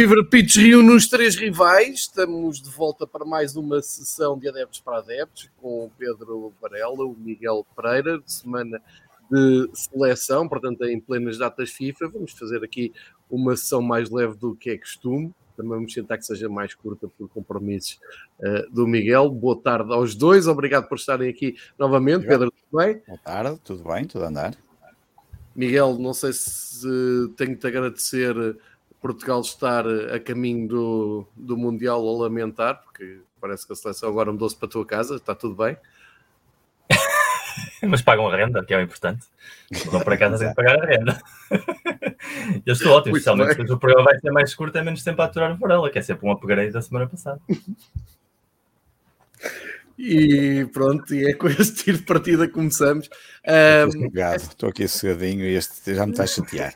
Fever Pitch reúne os três rivais. Estamos de volta para mais uma sessão de adeptos para adeptos com o Pedro Varela, o Miguel Pereira, de semana de seleção, portanto, em plenas datas FIFA. Vamos fazer aqui uma sessão mais leve do que é costume. Também vamos tentar que seja mais curta por compromissos uh, do Miguel. Boa tarde aos dois, obrigado por estarem aqui novamente. Pedro, tudo bem? Boa tarde, tudo bem, tudo a andar. Miguel, não sei se tenho de agradecer Portugal estar a caminho do, do Mundial a lamentar, porque parece que a seleção agora mudou-se para a tua casa, está tudo bem. Mas pagam a renda, que é o importante. Vão para casa sem pagar a renda. Eu estou ótimo, especialmente se o programa vai ser mais curto, é menos tempo a aturar o Varela, que é sempre um upgrade da semana passada. E pronto, e é com este tiro de partida que começamos. Um, estou aqui sossegadinho e este já me está a chatear.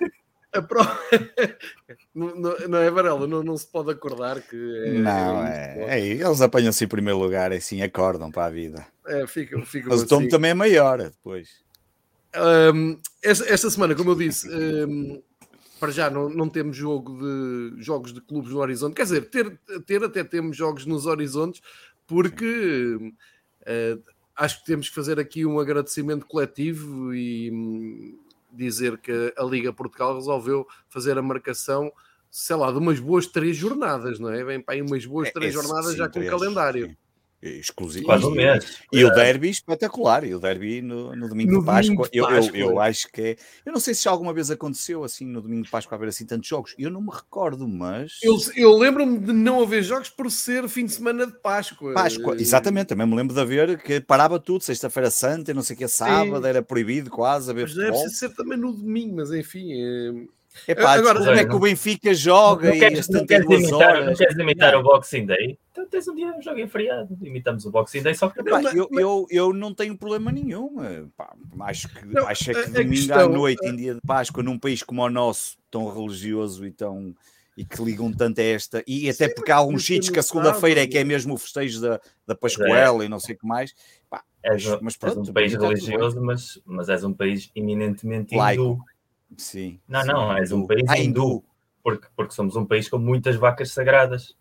Pro... não, não, é Varela, não, não se pode acordar que. É, não, é, é, é, eles apanham-se em primeiro lugar, é assim, acordam para a vida. É, fica, fica Mas o tom assim. também é maior depois. Um, esta, esta, semana, como eu disse, um, para já não, não temos jogo de jogos de clubes no horizonte. Quer dizer, ter, ter até temos jogos nos horizontes, porque uh, acho que temos que fazer aqui um agradecimento coletivo e dizer que a Liga Portugal resolveu fazer a marcação, sei lá, de umas boas três jornadas, não é? Vem para aí umas boas é, três é, jornadas sim, já com o calendário. Sim exclusivo. Quase um mês. E o derby espetacular, e o derby no, no domingo no de Páscoa. Domingo de Páscoa. Eu, eu, eu, acho que é. Eu não sei se alguma vez aconteceu assim no domingo de Páscoa haver assim tantos jogos. Eu não me recordo, mas. Eu, eu lembro-me de não haver jogos por ser fim de semana de Páscoa. Páscoa, exatamente. Também me lembro de haver que parava tudo, sexta-feira santa, não sei o que, sábado, Sim. era proibido quase haver mas Deve ser também no domingo, mas enfim. É... Epá, Agora, como é que o Benfica joga não queres, não queres, imitar, não queres imitar não. o Boxing Day? Então tens um dia um jogo em feriado, imitamos o Boxing Day, só que Epá, eu, eu, eu não tenho problema nenhum. Pá, acho que, não, acho é que domingo questão, à noite, em dia de Páscoa, num país como o nosso, tão religioso e tão e que ligam tanto a esta, e até Sim, porque há alguns sítios que a segunda-feira é que é mesmo o festejo da, da Pascoela é. e não sei o que mais. Pá, és, mas pronto, és um país religioso, mas, mas és um país eminentemente hindu. Sim. Não, sim, não, és um país ah, hindu. Porque, porque somos um país com muitas vacas sagradas.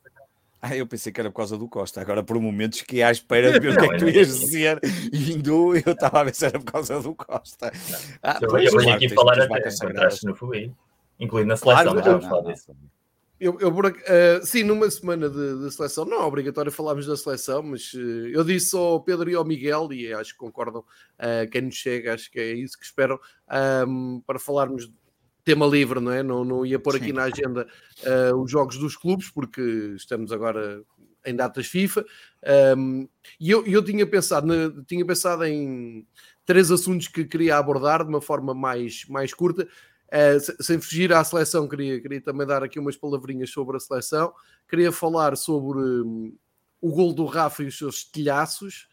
Ah, eu pensei que era por causa do Costa. Agora, por momentos que à espera de ver o que é que tu ias dizer hindu, eu estava a ver se era por causa do Costa. Ah, eu, eu venho aqui falar até contra a xenofobia, incluindo na seleção, claro, mas vamos falar disso. Eu, eu uh, sim, numa semana de, de, seleção, não é obrigatório falarmos da seleção, mas uh, eu disse ao Pedro e ao Miguel, e acho que concordam, uh, quem nos chega, acho que é isso que esperam, um, para falarmos tema livre, não é? Não, não ia pôr aqui sim. na agenda os jogos dos clubes, porque estamos agora em datas FIFA, um, e eu, eu tinha, pensado, tinha pensado em três assuntos que queria abordar de uma forma mais, mais curta. Uh, sem fugir à seleção, queria, queria também dar aqui umas palavrinhas sobre a seleção. Queria falar sobre um, o gol do Rafa e os seus estilhaços.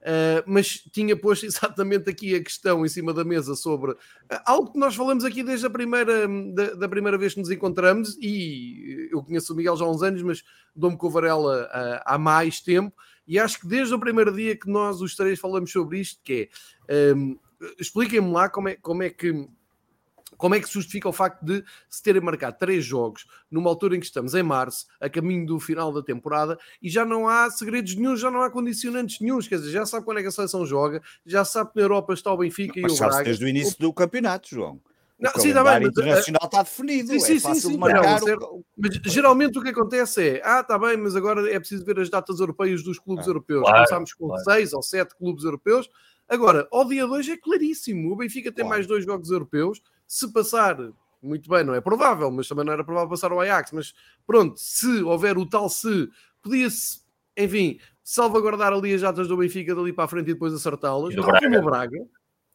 Uh, mas tinha posto exatamente aqui a questão em cima da mesa sobre uh, algo que nós falamos aqui desde a primeira, da, da, primeira vez que nos encontramos, e eu conheço o Miguel já há uns anos, mas dou-me com o Varela há mais tempo, e acho que desde o primeiro dia que nós os três falamos sobre isto, que é um, expliquem-me lá como é, como é que como é que se justifica o facto de se terem marcado três jogos numa altura em que estamos em março, a caminho do final da temporada, e já não há segredos nenhum, já não há condicionantes nenhums, quer dizer, já sabe quando é que a seleção joga, já sabe que na Europa está o Benfica mas e o Braga. desde o início do campeonato, João. Não, o sim, tá bem, mas, internacional está definido, sim, sim, é fácil sim, sim, marcar. Não, o... Mas geralmente o que acontece é, ah, está bem, mas agora é preciso ver as datas europeias dos clubes ah, europeus. Claro, Começámos com claro. seis ou sete clubes europeus. Agora, ao dia 2 é claríssimo, o Benfica tem claro. mais dois jogos europeus, se passar, muito bem, não é provável, mas também não era provável passar o Ajax, mas pronto, se houver o tal se, podia-se, enfim, salvaguardar ali as jatas do Benfica dali para a frente e depois acertá-las, tal como o Braga.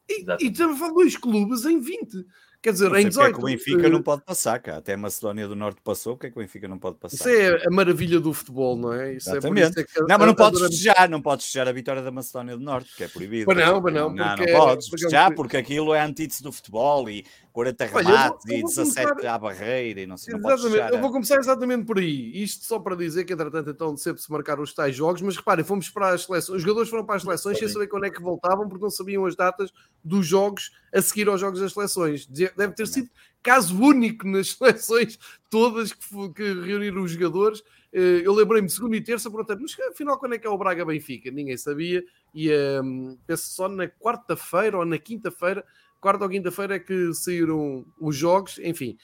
E, e estamos a falar dois clubes em 20. Quer dizer, em 18. É que o Benfica não pode passar, cá. Até a Macedónia do Norte passou, o que é que o Benfica não pode passar? Isso é a maravilha do futebol, não é? Isso Exatamente. É isso é não, mas não podes festejar, não podes festejar a vitória da Macedónia do Norte, que é proibido. Mas não, mas não. Porque... Não, não podes festejar, porque aquilo é antítese do futebol e 40 remates e 17 começar... à barreira e não sei Exatamente, eu vou começar exatamente por aí. Isto só para dizer que, entretanto, então sempre se marcaram os tais jogos, mas reparem, fomos para as seleções, os jogadores foram para as seleções sem saber quando é que voltavam, porque não sabiam as datas dos jogos a seguir aos jogos das seleções. Deve ter sido caso único nas seleções todas que, que reuniram os jogadores. Eh, eu lembrei-me de segunda e terça, portanto, mas afinal, quando é que é o Braga Benfica? Ninguém sabia. E um, penso só na quarta-feira ou na quinta-feira, quarta ou quinta-feira é que saíram os jogos, enfim.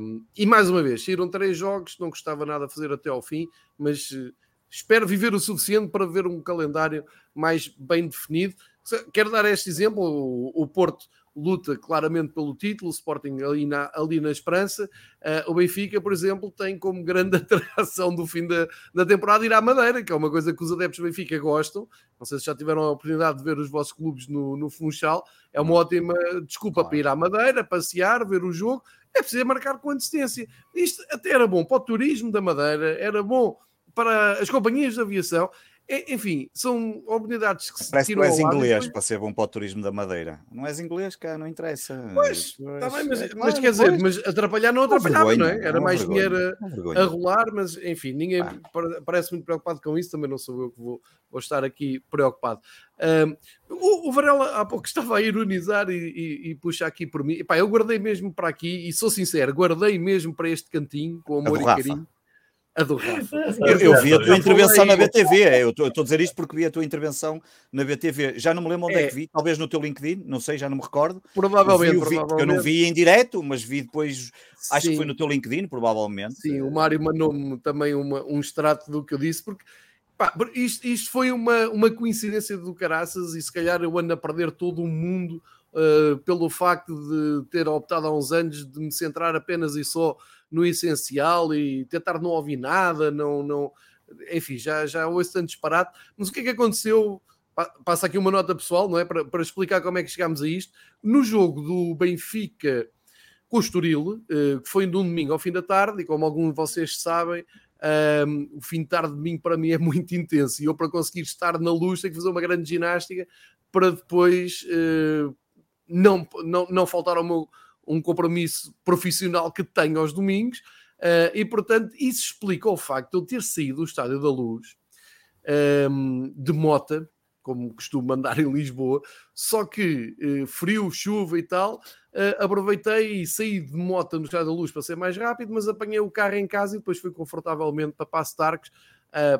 Um, e mais uma vez, saíram três jogos, não gostava nada de fazer até ao fim, mas uh, espero viver o suficiente para ver um calendário mais bem definido. Quero dar este exemplo: o Porto luta claramente pelo título, o Sporting ali na, ali na esperança. Uh, o Benfica, por exemplo, tem como grande atração do fim da, da temporada ir à Madeira, que é uma coisa que os adeptos do Benfica gostam. Não sei se já tiveram a oportunidade de ver os vossos clubes no, no Funchal. É uma ótima desculpa claro. para ir à Madeira, passear, ver o jogo. É preciso marcar com antecedência. Isto até era bom para o turismo da Madeira, era bom para as companhias de aviação enfim, são oportunidades que se Parece tiram que és inglês depois... para ser bom para o turismo da Madeira. Não és inglês, cá, não interessa. Pois, está bem, mas, é, mas quer dizer, mas atrapalhar não atrapalhava, não, vergonha, não é? Era mais vergonha, dinheiro a, a, rolar, mas enfim, ninguém ah. parece muito preocupado com isso, também não sou eu que vou, vou estar aqui preocupado. Um, o, o, Varela há pouco estava a ironizar e, e, e puxa aqui por mim. Epá, eu guardei mesmo para aqui, e sou sincero, guardei mesmo para este cantinho, com amor e carinho a do Rafa. Eu, eu vi a tua intervenção na BTV. É, eu estou a dizer isto porque vi a tua intervenção na BTV. Já não me lembro onde é, é que vi, talvez no teu LinkedIn, não sei, já não me recordo. Provavelmente, vi, provavelmente. Eu não vi em direto, mas vi depois, Sim. acho que foi no teu LinkedIn, provavelmente. Sim, o Mário mandou-me também uma, um extrato do que eu disse, porque pá, isto, isto foi uma, uma coincidência do caraças e se calhar eu ando a perder todo o mundo uh, pelo facto de ter optado há uns anos de me centrar apenas e só no essencial e tentar não ouvir nada, não, não, enfim, já, já ouço tanto disparate. Mas o que é que aconteceu? Passa aqui uma nota pessoal, não é? Para, para explicar como é que chegámos a isto. No jogo do Benfica com o Estoril, eh, que foi de um domingo ao fim da tarde, e como alguns de vocês sabem, um, ehm, o fim de tarde de domingo para mim é muito intenso e eu para conseguir estar na luz tenho que fazer uma grande ginástica para depois uh, não, não, não faltar ao meu, um compromisso profissional que tenho aos domingos, uh, e portanto isso explica o facto de eu ter saído do Estádio da Luz um, ehm, de mota, como costumo andar em Lisboa, só que uh, frio, chuva e tal, uh, aproveitei e saí de moto no Estádio da Luz para ser mais rápido, mas apanhei o carro em casa e depois fui confortavelmente para Passo Tarques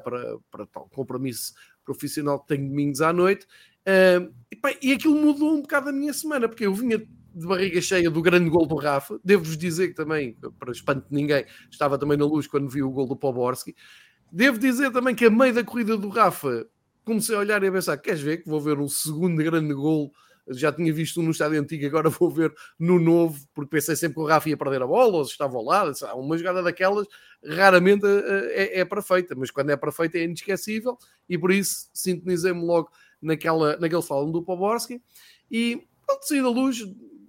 para, para tal compromisso profissional que tenho domingos à noite. Uh, e, pá, e aquilo mudou um bocado a minha semana, porque eu vinha de barriga cheia do grande gol do Rafa. Devo-vos dizer que também, para espanto de ninguém, estava também na luz quando vi o gol do Poborski. Devo dizer também que a meio da corrida do Rafa comecei a olhar e a pensar: queres ver que vou ver um segundo grande gol? Já tinha visto no estádio antigo, agora vou ver no novo, porque pensei sempre que o Rafa ia perder a bola ou se estava ao lado. Uma jogada daquelas raramente é, é perfeita, mas quando é perfeita é inesquecível e por isso sintonizei-me logo naquela, naquele salão do Poborski e pronto, saí da luz,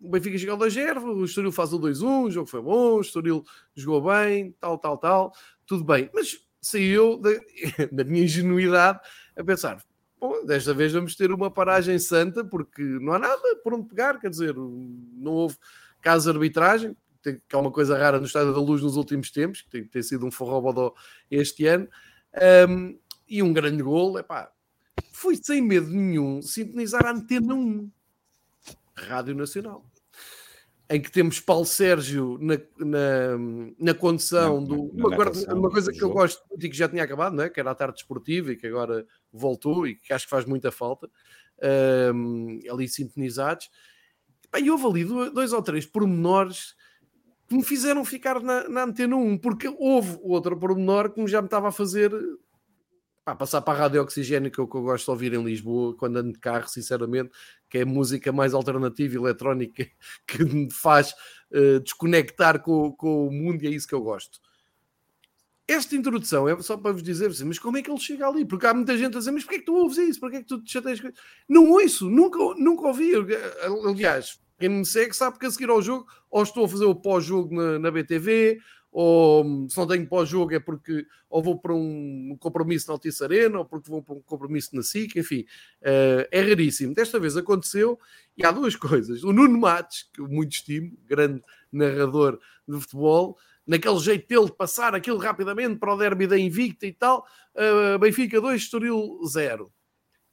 o Benfica chegou ao 2-0, o Estoril faz o 2-1, o jogo foi bom, o Estoril jogou bem, tal, tal, tal, tudo bem. Mas saiu da, da minha ingenuidade a pensar, bom, desta vez vamos ter uma paragem santa, porque não há nada por onde pegar, quer dizer, não houve caso de arbitragem, que é uma coisa rara no Estádio da Luz nos últimos tempos, que tem, tem sido um forrobodó este ano, um, e um grande gol, epá, fui sem medo nenhum sintonizar a antena 1, Rádio Nacional em que temos Paulo Sérgio na, na, na condução na, do. uma, uma, coisa que eu gosto e que já tinha acabado, né? que era a tarde esportiva e que agora voltou e que acho que faz muita falta, um, ali sintonizados. E houve ali dois ou três pormenores que me fizeram ficar na, na antena 1, porque houve outro pormenor que já me estava a fazer pá, passar para a rádio oxigênio, que é o que eu gosto de ouvir em Lisboa, quando ando de carro, sinceramente, que é música mais alternativa, eletrónica, que me faz uh, desconectar com, com o mundo e é isso que eu gosto. Esta introdução é só para vos dizer assim, mas como é que ele chega ali? Porque há muita gente a dizer, mas porquê é que tu ouves isso? Porquê é que tu te chateias? Não ouço, nunca, nunca ouvi. Aliás, quem me segue sabe que a seguir ao jogo, ou estou a fazer o pós-jogo na, na BTV, ou hum, se não tenho pós-jogo é porque ou vou para um compromisso na Altice Arena, ou porque vou para um compromisso na SIC, enfim, uh, é raríssimo. Desta vez aconteceu e há duas coisas. O Nuno Matos, que eu muito estimo, grande narrador de futebol, naquele jeito dele de passar aquilo rapidamente para o derby da Invicta e tal, uh, Benfica 2, Estoril 0.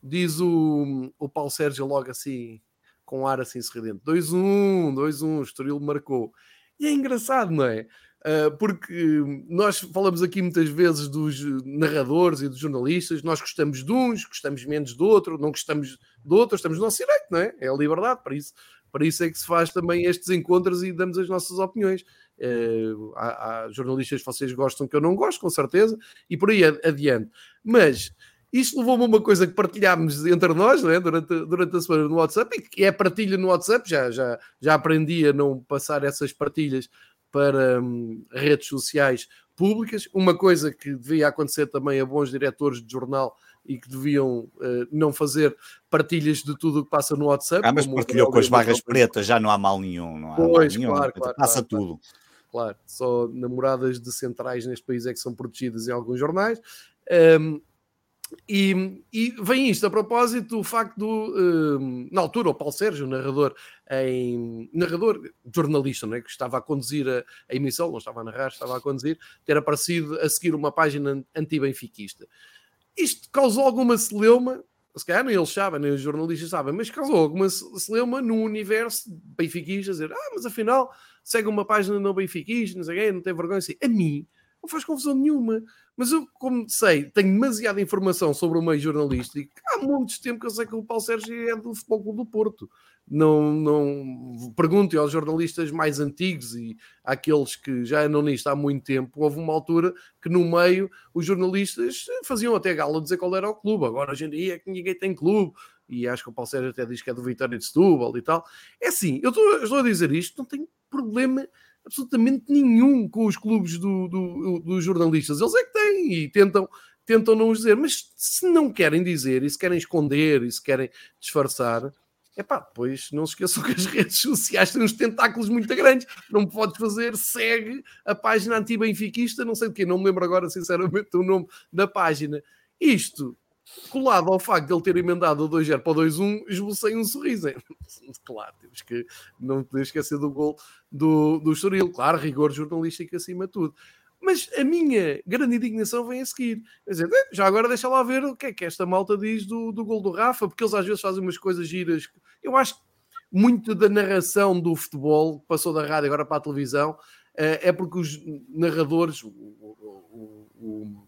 Diz o, o Paulo Sérgio logo assim, com ar assim sorridente. 2-1, 2-1, Estoril marcou. E é engraçado, não é? Uh, porque nós falamos aqui muitas vezes dos narradores e dos jornalistas, nós gostamos de uns, gostamos menos do outro, não gostamos do outro, estamos no nosso direito, não é? É a liberdade, para isso, para isso é que se faz também estes encontros e damos as nossas opiniões. Uh, há, há, jornalistas que vocês gostam que eu não gosto, com certeza, e por aí adiante. Mas isto levou-me a uma coisa que partilhámos entre nós é? durante, durante a semana no WhatsApp, e que é partilha no WhatsApp, já, já, já aprendi a não passar essas partilhas para hum, redes sociais públicas, uma coisa que devia acontecer também a bons diretores de jornal e que deviam uh, não fazer partilhas de tudo o que passa no WhatsApp. Ah, mas partilhou com as barras pretas, já não há mal nenhum, não há pois, mal nenhum, claro, claro, passa claro, tudo. Claro, só namoradas de centrais neste país é que são protegidas em alguns jornais. Um, e, e, vem isto a propósito do facto do, uh, na altura, o Paulo Sérgio, narrador, em, narrador jornalista, não é? que estava a conduzir a, a, emissão, não estava a narrar, estava a conduzir, ter aparecido a seguir uma página anti-benfiquista. Isto causou alguma celeuma, se calhar nem eles sabem, nem os jornalistas sabem, mas causou alguma celeuma no universo benfiquista, dizer, ah, mas afinal segue uma página não benfiquista, não sei quê, não tem vergonha assim. A mim não faz confusão nenhuma. Mas eu, como sei, tenho demasiada informação sobre o meio jornalístico. Há muitos tempo que eu sei que o Paulo Sérgio é do Futebol Clube do Porto. Não, não pergunte aos jornalistas mais antigos e àqueles que já andam nisto há muito tempo. Houve uma altura que no meio os jornalistas faziam até gala dizer qual era o clube. Agora hoje em dia é que ninguém tem clube. E acho que o Paulo Sérgio até diz que é do Vitória de Setúbal e tal. É assim, eu estou, estou a dizer isto, não tenho problema absolutamente nenhum com os clubes do, do, dos jornalistas. Eles é que têm e tentam, tentam não os dizer. Mas se não querem dizer e se querem esconder e se querem disfarçar, é pá, depois não se esqueçam que as redes sociais têm uns tentáculos muito grandes. Não podes fazer, segue a página anti-benfiquista, não sei o quê, não me lembro agora sinceramente o nome da página. Isto colado ao facto de ele ter emendado o 2-0 para o 2-1, esbocei um sorriso. claro, temos que não poder esquecer do gol do, do Estoril. Claro, rigor jornalístico acima de tudo. Mas a minha grande indignação vem a seguir. Quer dizer, já agora deixa lá ver o que é que esta malta diz do, do gol do Rafa, porque eles às vezes fazem umas coisas giras. Eu acho que muito da narração do futebol, que passou da rádio agora para a televisão, eh, é porque os narradores, o, o,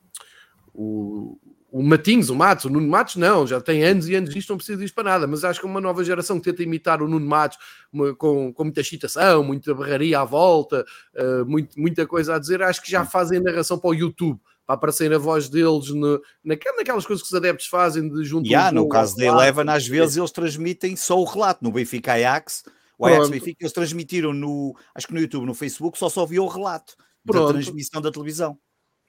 o, o Matinhos, o Matos, o Nuno Matos, não, já tem anos e anos disto, não precisa disso para nada, mas acho que uma nova geração que tenta imitar o Nuno Matos uma, com, com muita excitação, muita barraria à volta, uh, muito, muita coisa a dizer, acho que já fazem narração para o YouTube, para aparecer a voz deles no, naquelas coisas que os adeptos fazem de junto yeah, No caso da Eleven, às vezes eles transmitem só o relato, no Benfica Ajax, o Ajax Benfica, eles transmitiram no, acho que no YouTube, no Facebook, só só viu o relato Pronto. da transmissão da televisão.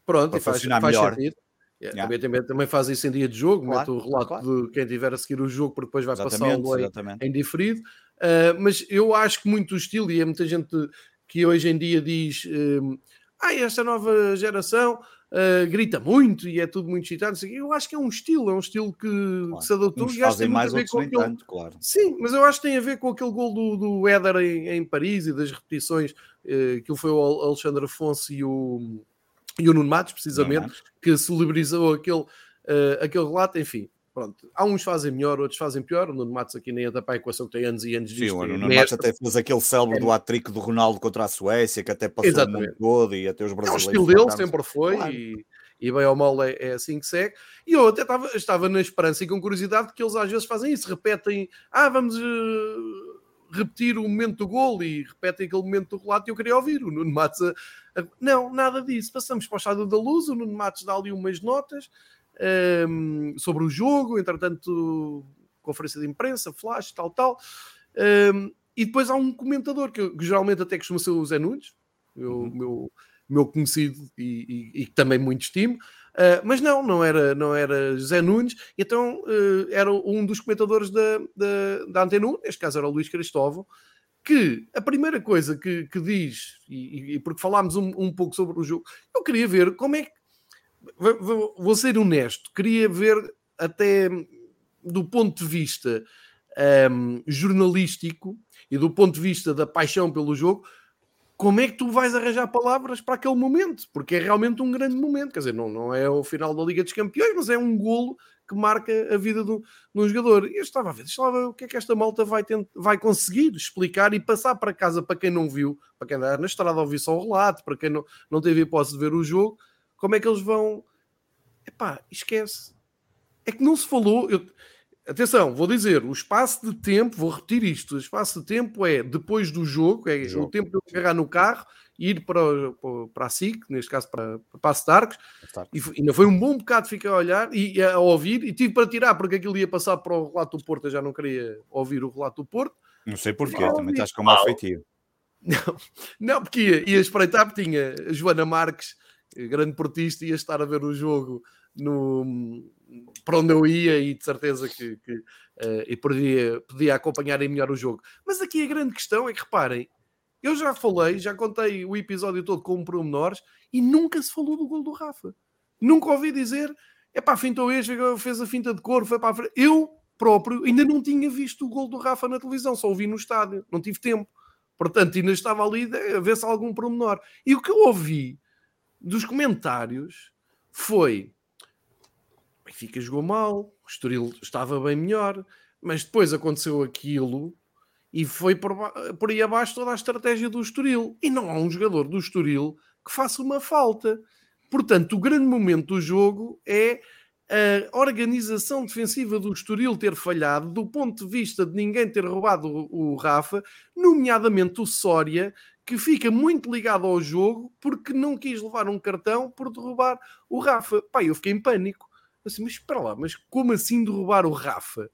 Pronto, para e faz, faz melhor. Sentido. Yeah. Também, também, também faz isso em dia de jogo, claro, mete o relato claro. de quem tiver a seguir o jogo, porque depois vai passá-lo em, em diferido. Uh, mas eu acho que muito o estilo, e é muita gente que hoje em dia diz: uh, ah, esta nova geração uh, grita muito e é tudo muito excitado. Eu acho que é um estilo, é um estilo que, claro. que se adotou e acho que tem mais a ver com aquele... Tanto, claro. Sim, mas eu acho que tem a ver com aquele gol do, do Éder em, em Paris e das repetições, uh, que foi o Alexandre Afonso e o e o Nuno Matos, precisamente, que celebrizou aquele, uh, aquele relato, enfim. Pronto, há uns fazem melhor, outros fazem pior. O Nuno Matos aqui nem entra para a equação que tem anos e anos disto. Sim, o Nuno Matos até fez aquele célebre é. do hat-trick do Ronaldo contra a Suécia, que até passou Exatamente. o mundo todo e até os brasileiros. É o estilo dele, sempre foi, claro. e, e bem ou mal é, é, assim que segue. E eu até estava, estava na esperança e com curiosidade que eles às vezes fazem isso, repetem, ah, vamos... Uh repetir o momento do gol e repetem aquele momento do relato e eu queria ouvir o Nuno Matos. A, não, nada disso. Passamos para o estado da luz, o Nuno Matos dá ali umas notas um, sobre o jogo, entretanto, conferência de imprensa, flash, tal, tal. Um, e depois há um comentador que, que, geralmente até costuma ser o Zé Nunes, meu, uhum. meu, meu conhecido e, e, e também muito estimo. Uh, mas não, não era, não era José Nunes, então uh, era um dos comentadores da, da, da Antena 1, neste caso era o Luís Cristóvão, que a primeira coisa que, que diz, e, e, porque falámos um, um, pouco sobre o jogo, eu queria ver como é que. Vou, vou ser honesto, queria ver até do ponto de vista um, jornalístico e do ponto de vista da paixão pelo jogo, como é que tu vais arranjar palavras para aquele momento? Porque é realmente um grande momento. Quer dizer, não, não é o final da Liga dos Campeões, mas é um golo que marca a vida do, de um jogador. E eu estava a ver, estava o que é que esta malta vai, tentar, vai conseguir explicar e passar para casa para quem não viu, para quem andar na estrada a ouvir só o relato, para quem não, não teve hipótese de ver o jogo, como é que eles vão. Epá, esquece. É que não se falou. Eu... Atenção, vou dizer, o espaço de tempo, vou repetir isto: o espaço de tempo é depois do jogo, é jogo. o tempo de eu pegar no carro ir para, para a SIC, neste caso para, para a Starks, e ainda foi um bom bocado ficar a olhar e a ouvir, e tive para tirar, porque aquilo ia passar para o relato do Porto, eu já não queria ouvir o relato do Porto. Não sei porquê, também estás com mau feitio. Não, não, porque ia, ia espreitar, porque tinha a Joana Marques, grande portista, ia estar a ver o jogo no, para onde eu ia e de certeza que, que uh, e podia, podia acompanhar e melhor o jogo. Mas aqui a grande questão é que reparem, eu já falei, já contei o episódio todo com pormenores e nunca se falou do gol do Rafa. Nunca ouvi dizer, é pá, fintou este, fez a finta de cor, foi para a. Eu próprio ainda não tinha visto o gol do Rafa na televisão, só ouvi no estádio, não tive tempo. Portanto, ainda estava ali a ver se algum pormenor. E o que eu ouvi dos comentários foi: o Benfica jogou mal, o Estoril estava bem melhor, mas depois aconteceu aquilo e foi por, por aí abaixo toda a estratégia do Estoril. E não há um jogador do Estoril que faça uma falta. Portanto, o grande momento do jogo é a organização defensiva do Estoril ter falhado do ponto de vista de ninguém ter roubado o, o Rafa, nomeadamente o Sória, que fica muito ligado ao jogo porque não quis levar um cartão por derrubar o Rafa. Pai, eu fiquei em pânico. Assim, mas espera lá, mas como assim derrubar o Rafa?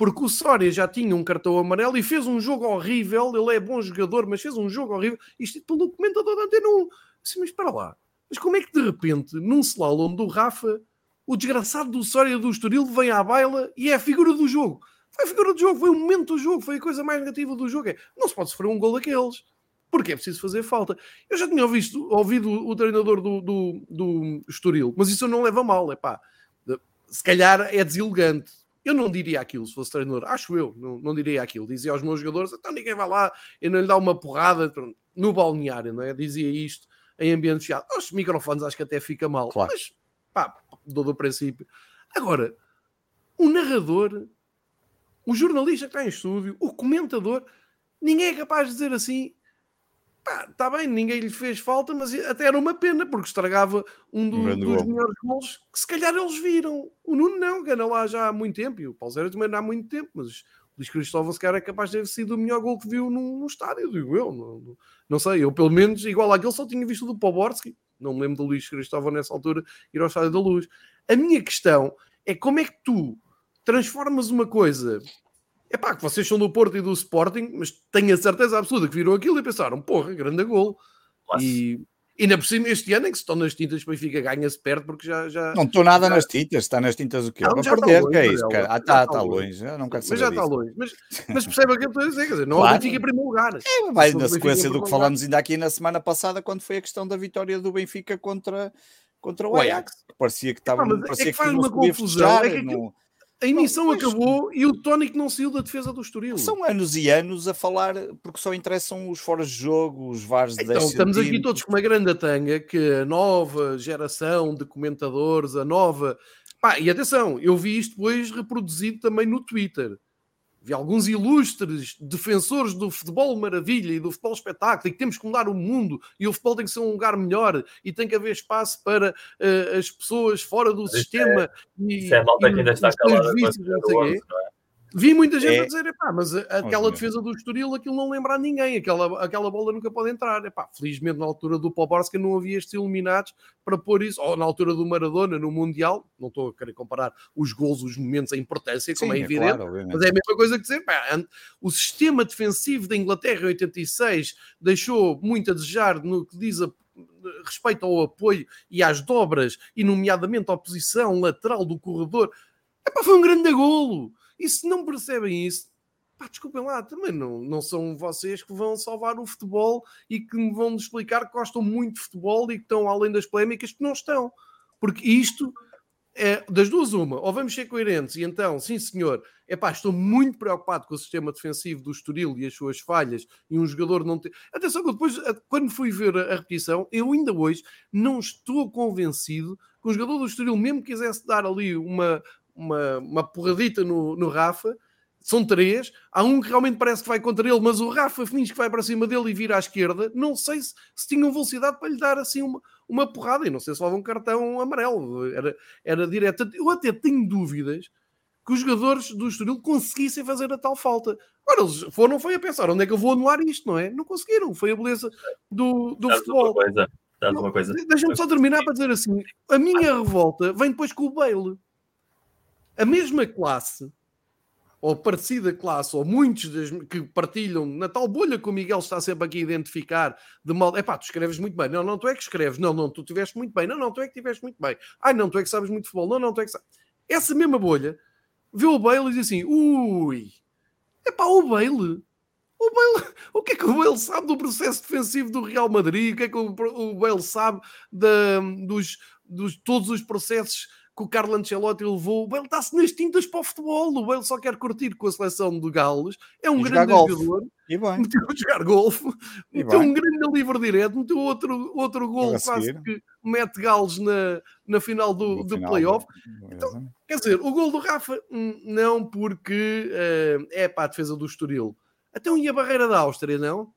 porque o Soria já tinha um cartão amarelo e fez um jogo horrível. Ele é bom jogador, mas fez um jogo horrível. Isto pelo comentador da Antena 1. Assim, mas espera lá. Mas como é que de repente, num slalom do Rafa, o desgraçado do Soria do Estoril vem à baila e é a figura do jogo? Foi a figura do jogo, foi o momento do jogo, foi a coisa mais negativa do jogo. É, não se pode sofrer um gol daqueles. Porque é preciso fazer falta. Eu já tinha ouvido, ouvido o treinador do, do, do Estoril, mas isso não leva mal. É pá, se calhar é deselegante eu não diria aquilo se fosse treinador, acho eu, não, não diria aquilo. Dizia aos meus jogadores: então ninguém vai lá e não lhe dá uma porrada no balneário, não é? Dizia isto em ambiente fechado. Os microfones acho que até fica mal, claro. mas pá, dou do princípio. Agora, o narrador, o jornalista que está em estúdio, o comentador, ninguém é capaz de dizer assim: está bem, ninguém lhe fez falta, mas até era uma pena, porque estragava um, do, um dos gol. melhores gols que se calhar eles viram. O Nuno não, que anda lá já há muito tempo, e o Paulo Zero também anda há muito tempo, mas o Luís Cristóvão se calhar é capaz de ter sido o melhor gol que viu no, no estádio, digo eu. Não, não, sei, eu pelo menos, igual àquele, só tinha visto do Poborski, não me lembro do Luís Cristóvão nessa altura ir ao estádio da Luz. A minha questão é como é que tu transformas uma coisa é pá, que vocês são do Porto e do Sporting, mas tenho a certeza absoluta que viram aquilo e pensaram, porra, grande gol. Nossa. E ainda por cima este ano em que se estão nas tintas, para Benfica ganha-se perto porque já, já. Não estou nada já... nas tintas, está nas tintas o quê? Não, já perder, longe, que é isso? Cara? Ah, está, está longe, eu não quero saber. Mas já está longe, mas, mas percebe o que eu estou a dizer, quer dizer, não claro. Benfica em primeiro lugar. É, vai na sequência do que falámos ainda aqui na semana passada, quando foi a questão da vitória do Benfica contra, contra o Ajax. Parecia que estava. É, parecia é que, faz uma confusão. É que não... A emissão não, acabou e o Tónico não saiu da defesa do Estoril. São anos e anos a falar, porque só interessam os fora de jogo, os de Então, estamos aqui todos com uma grande tanga que a nova geração de comentadores, a nova. Pá, e atenção, eu vi isto depois reproduzido também no Twitter vi alguns ilustres defensores do futebol maravilha e do futebol espetáculo e que temos que mudar o mundo e o futebol tem que ser um lugar melhor e tem que haver espaço para uh, as pessoas fora do sistema. É, e, isso é malta que ainda está calada. Vi muita gente é. a dizer, epá, mas aquela defesa do Estoril, aquilo não lembra a ninguém, aquela, aquela bola nunca pode entrar. Epá, felizmente na altura do Poborska não havia estes iluminados para pôr isso, ou na altura do Maradona no Mundial, não estou a querer comparar os gols, os momentos, a importância, como Sim, é evidente, é claro, mas é a mesma coisa que dizer, epá, o sistema defensivo da Inglaterra em 86 deixou muito a desejar no que diz a respeito ao apoio e às dobras, e nomeadamente à posição lateral do corredor. Epá, foi um grande golo e se não percebem isso, pá, desculpem lá, também não, não são vocês que vão salvar o futebol e que me vão explicar que gostam muito de futebol e que estão além das polémicas, que não estão. Porque isto é, das duas, uma, ou vamos ser coerentes, e então, sim senhor, é pá, estou muito preocupado com o sistema defensivo do Estoril e as suas falhas, e um jogador não tem. Atenção, que depois, quando fui ver a repetição, eu ainda hoje não estou convencido que o jogador do Estoril, mesmo quisesse dar ali uma, uma, uma porradita no, no Rafa, são três. Há um que realmente parece que vai contra ele, mas o Rafa finge que vai para cima dele e vira à esquerda. Não sei se, se tinham velocidade para lhe dar assim uma, uma porrada. E não sei se leva um cartão amarelo. Era, era direto. Eu até tenho dúvidas que os jogadores do Estoril conseguissem fazer a tal falta. Ora, eles foram foi a pensar onde é que eu vou anular isto, não é? Não conseguiram. Foi a beleza do, do futebol. Deixa-me só terminar para dizer assim: a minha revolta vem depois com o Bale. A mesma classe ou parecida classe, ou muitos das, que partilham na tal bolha que o Miguel está sempre aqui a identificar, de mal, é pá, tu escreves muito bem, não, não, tu é que escreves, não, não, tu tiveste muito bem, não, não, tu é que tiveste muito bem, ai, não, tu é que sabes muito futebol, não, não, tu é que sabes. Essa mesma bolha vê o Bale e diz assim: ui, é pá, o Bale. O Bale, o que é que o Bale sabe do processo defensivo do Real Madrid? O que é que o, o Bale sabe de, dos, dos todos os processos que o Carlo Ancelotti levou. O Bale está-se nas tintas para o futebol. O Bale só quer curtir com a seleção de Gales. É um e grande jogador. E bem. Meteu a jogar golfe. Meteu um grande livre direto. Meteu outro, outro gol quase que mete Gales na, na final do, do playoff. Então, quer dizer, o gol do Rafa, hum, não porque uh, é para a defesa do Estoril. Então e a barreira da Áustria, não?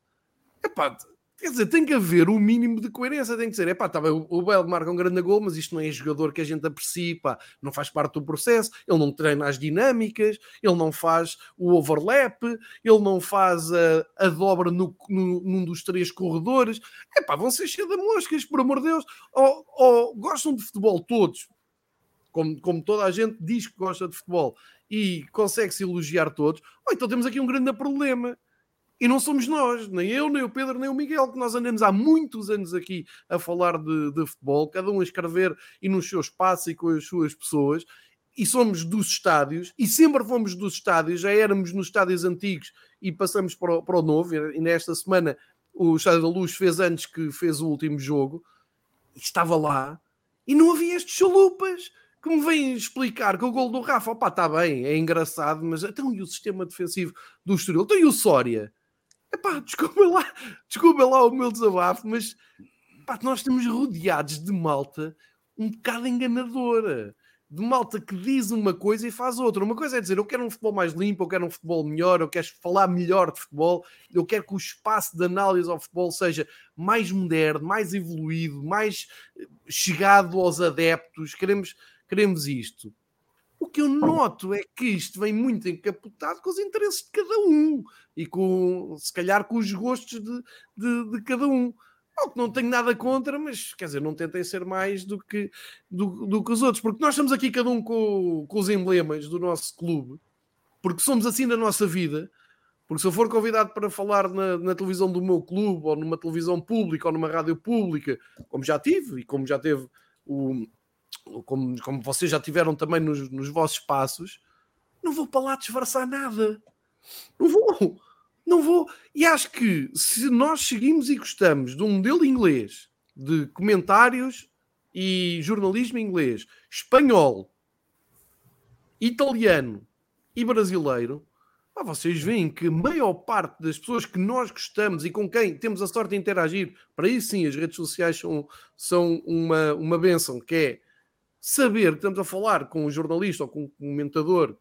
É pá, Quer dizer, tem que haver o um mínimo de coerência, tem que ser, é pá, tá bem, o Bel marca um grande gol, mas isto não é jogador que a gente aprecia, pá, não faz parte do processo, ele não treina as dinâmicas, ele não faz o overlap, ele não faz a, a dobra no, no, num dos três corredores, é pá, vão ser cheios de moscas, por amor de Deus, ou, ou gostam de futebol todos, como, como toda a gente diz que gosta de futebol e consegue-se elogiar todos, ou então temos aqui um grande problema, e não somos nós, nem eu, nem o Pedro, nem o Miguel, que nós andamos há muitos anos aqui a falar de, de futebol, cada um a escrever e no seu espaço e com as suas pessoas, e somos dos estádios, e sempre fomos dos estádios, já éramos nos estádios antigos e passamos para o, para o novo, e nesta semana o Estádio da Luz fez antes que fez o último jogo, e estava lá, e não havia estes chalupas que me vêm explicar que o gol do Rafa, opá, está bem, é engraçado, mas então e o sistema defensivo do Estoril? Então e o Sória? Epá, desculpa lá, desculpa lá o meu desabafo, mas pá, nós estamos rodeados de malta um bocado enganadora. De malta que diz uma coisa e faz outra. Uma coisa é dizer eu quero um futebol mais limpo, eu quero um futebol melhor, eu quero falar melhor de futebol, eu quero que o espaço de análise ao futebol seja mais moderno, mais evoluído, mais eh, chegado aos adeptos. Queremos, queremos isto. Que eu noto é que isto vem muito encapotado com os interesses de cada um e com, se calhar, com os gostos de, de, de cada um. Não que não tenho nada contra, mas quer dizer, não tentem ser mais do que, do, do que os outros, porque nós estamos aqui cada um com, com os emblemas do nosso clube, porque somos assim na nossa vida. Porque se eu for convidado para falar na, na, televisão do meu clube, ou numa televisão pública, ou numa rádio pública, como já tive, e como já teve o, como, como vocês já tiveram também nos, nos vossos passos, não vou para lá disfarçar nada. Não vou. Não vou. E acho que se nós seguimos e gostamos de um modelo inglês de comentários e jornalismo inglês, espanhol, italiano e brasileiro, ah, vocês veem que a maior parte das pessoas que nós gostamos e com quem temos a sorte de interagir, para isso sim as redes sociais são, são uma, uma benção, que é saber que estamos a falar com um jornalista ou com um comentador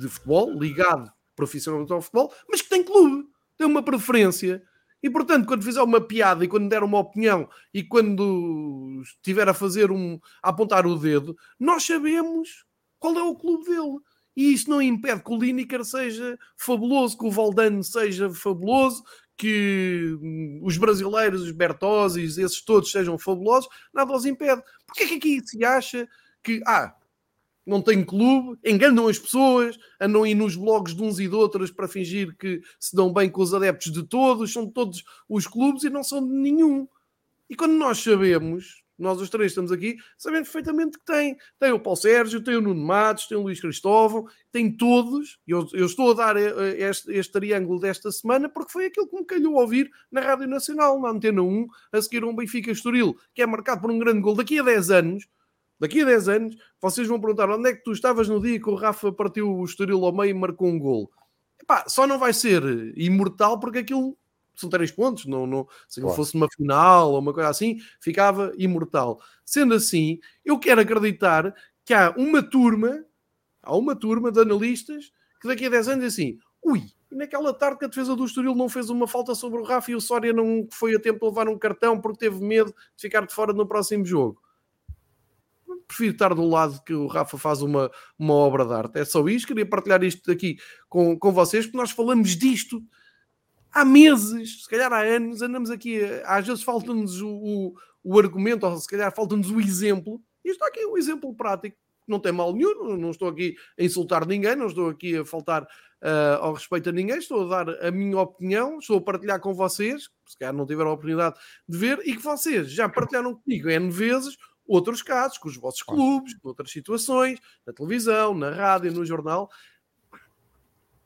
de futebol, ligado profissionalmente ao futebol, mas que tem clube, tem uma preferência. E portanto, quando fizer uma piada e quando der uma opinião e quando estiver a fazer um a apontar o dedo, nós sabemos qual é o clube dele. E isso não impede que o Lineker seja fabuloso, que o Valdano seja fabuloso, que hum, os brasileiros, os Bertozzi, esses todos sejam fabulosos, nada os impede. Porque é que aqui se acha que, ah, não tem clube, enganam as pessoas, andam aí nos blogs de uns e de outros para fingir que se dão bem com os adeptos de todos, são todos os clubes e não são de nenhum. E quando nós sabemos, nós os três estamos aqui, sabemos perfeitamente que tem. Tem o Paulo Sérgio, tem o Nuno Matos, tem o Luís Cristóvão, tem todos. Eu, eu estou a dar eh, eh, este, este, triângulo desta semana porque foi aquilo que me calhou ouvir na Rádio Nacional, na Antena 1, a seguir um Benfica Estoril, que é marcado por um grande gol daqui a 10 anos. daqui a 10 anos, vocês vão perguntar onde é que tu estavas no dia que o Rafa partiu o Estoril ao meio e marcou um gol. Epá, só não vai ser imortal porque aquilo são três pontos, não, não, se claro. fosse uma final ou uma coisa assim, ficava imortal. Sendo assim, eu quero acreditar que há uma turma, há uma turma de analistas que daqui a 10 anos é assim, ui, e naquela tarde que a defesa do Estoril não fez uma falta sobre o Rafa e o Soria não foi a tempo de levar um cartão porque teve medo de ficar de fora no próximo jogo. Prefiro estar do lado que o Rafa faz uma, uma obra de arte. É só isto. Queria partilhar isto aqui com, com vocês, porque nós falamos disto há meses, se calhar há anos, andamos aqui, às vezes falta-nos o, o, o, argumento, ou se calhar falta-nos o exemplo, e está aqui um exemplo prático, não tem mal nenhum, não estou aqui a insultar ninguém, não estou aqui a faltar uh, ao respeito a ninguém, estou a dar a minha opinião, estou a partilhar com vocês, se calhar não tiveram a oportunidade de ver, e que vocês já partilharam comigo N vezes outros casos, com os vossos clubes, outras situações, na televisão, na rádio, no jornal,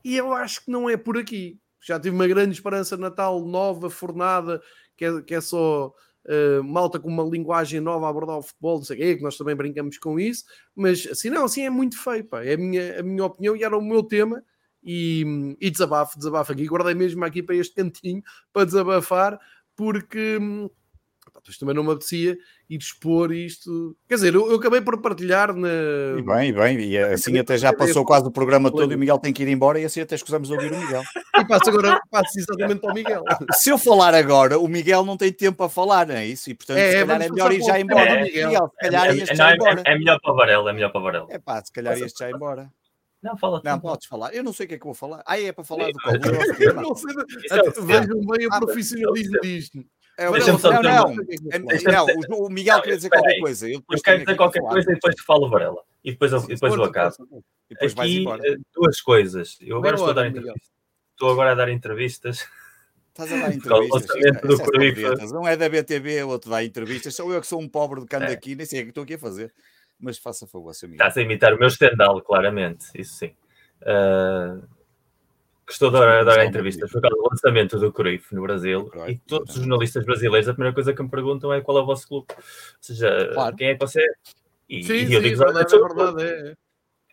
e eu acho que não é por aqui já tive uma grande esperança Natal nova, fornada, que é, que é só uh, malta com uma linguagem nova a abordar o futebol, não sei o quê, que nós também brincamos com isso, mas assim não, assim é muito feio, pá. é a minha, a minha opinião e era o meu tema. E, e desabafo, desabafo aqui, guardei mesmo aqui para este cantinho para desabafar, porque depois também não me apetecia ir expor isto. Quer dizer, eu, eu acabei por partilhar na. E bem, e bem, e assim até já passou quase o programa todo e o Miguel tem que ir embora e assim até escusamos ouvir o Miguel. E passo agora, passo exatamente ao Miguel. Se eu falar agora, o Miguel não tem tempo a falar, não é isso? E portanto, é, se calhar é melhor ir já embora. É, Miguel. Miguel, se calhar é, este já embora. É, melhor para o Varela, é melhor para o Varela. É pá, se calhar este já embora. Não, fala Não, podes falar. Eu não sei o que é que vou falar. Ah, é para falar do qual? Eu não sei. Vejam bem o profissionalismo disto. É, não, não, não, não, o Miguel queria dizer qualquer coisa. Eu, eu quero dizer qualquer coisa e depois te falo Varela. E depois, eu, depois eu acabo. E depois Aqui, eh, duas coisas. Eu agora estou a dar entrevistas. Estou agora a dar entrevistas. Estás a dar entrevistas. Um é da BTV, o outro dá entrevistas. Sou eu que sou um pobre de cando é. aqui, nem sei o que estou aqui a fazer. Mas faça favor, seu amigo. Estás a imitar o meu estendal, claramente. Isso sim. Uh, Gostou de dar a entrevista por causa do lançamento do Cruyff no Brasil e todos os jornalistas brasileiros a primeira coisa que me perguntam é qual é o vosso clube. Ou seja, claro. quem é que você é? E, sim, e eu sim, digo, verdade, é verdade, é.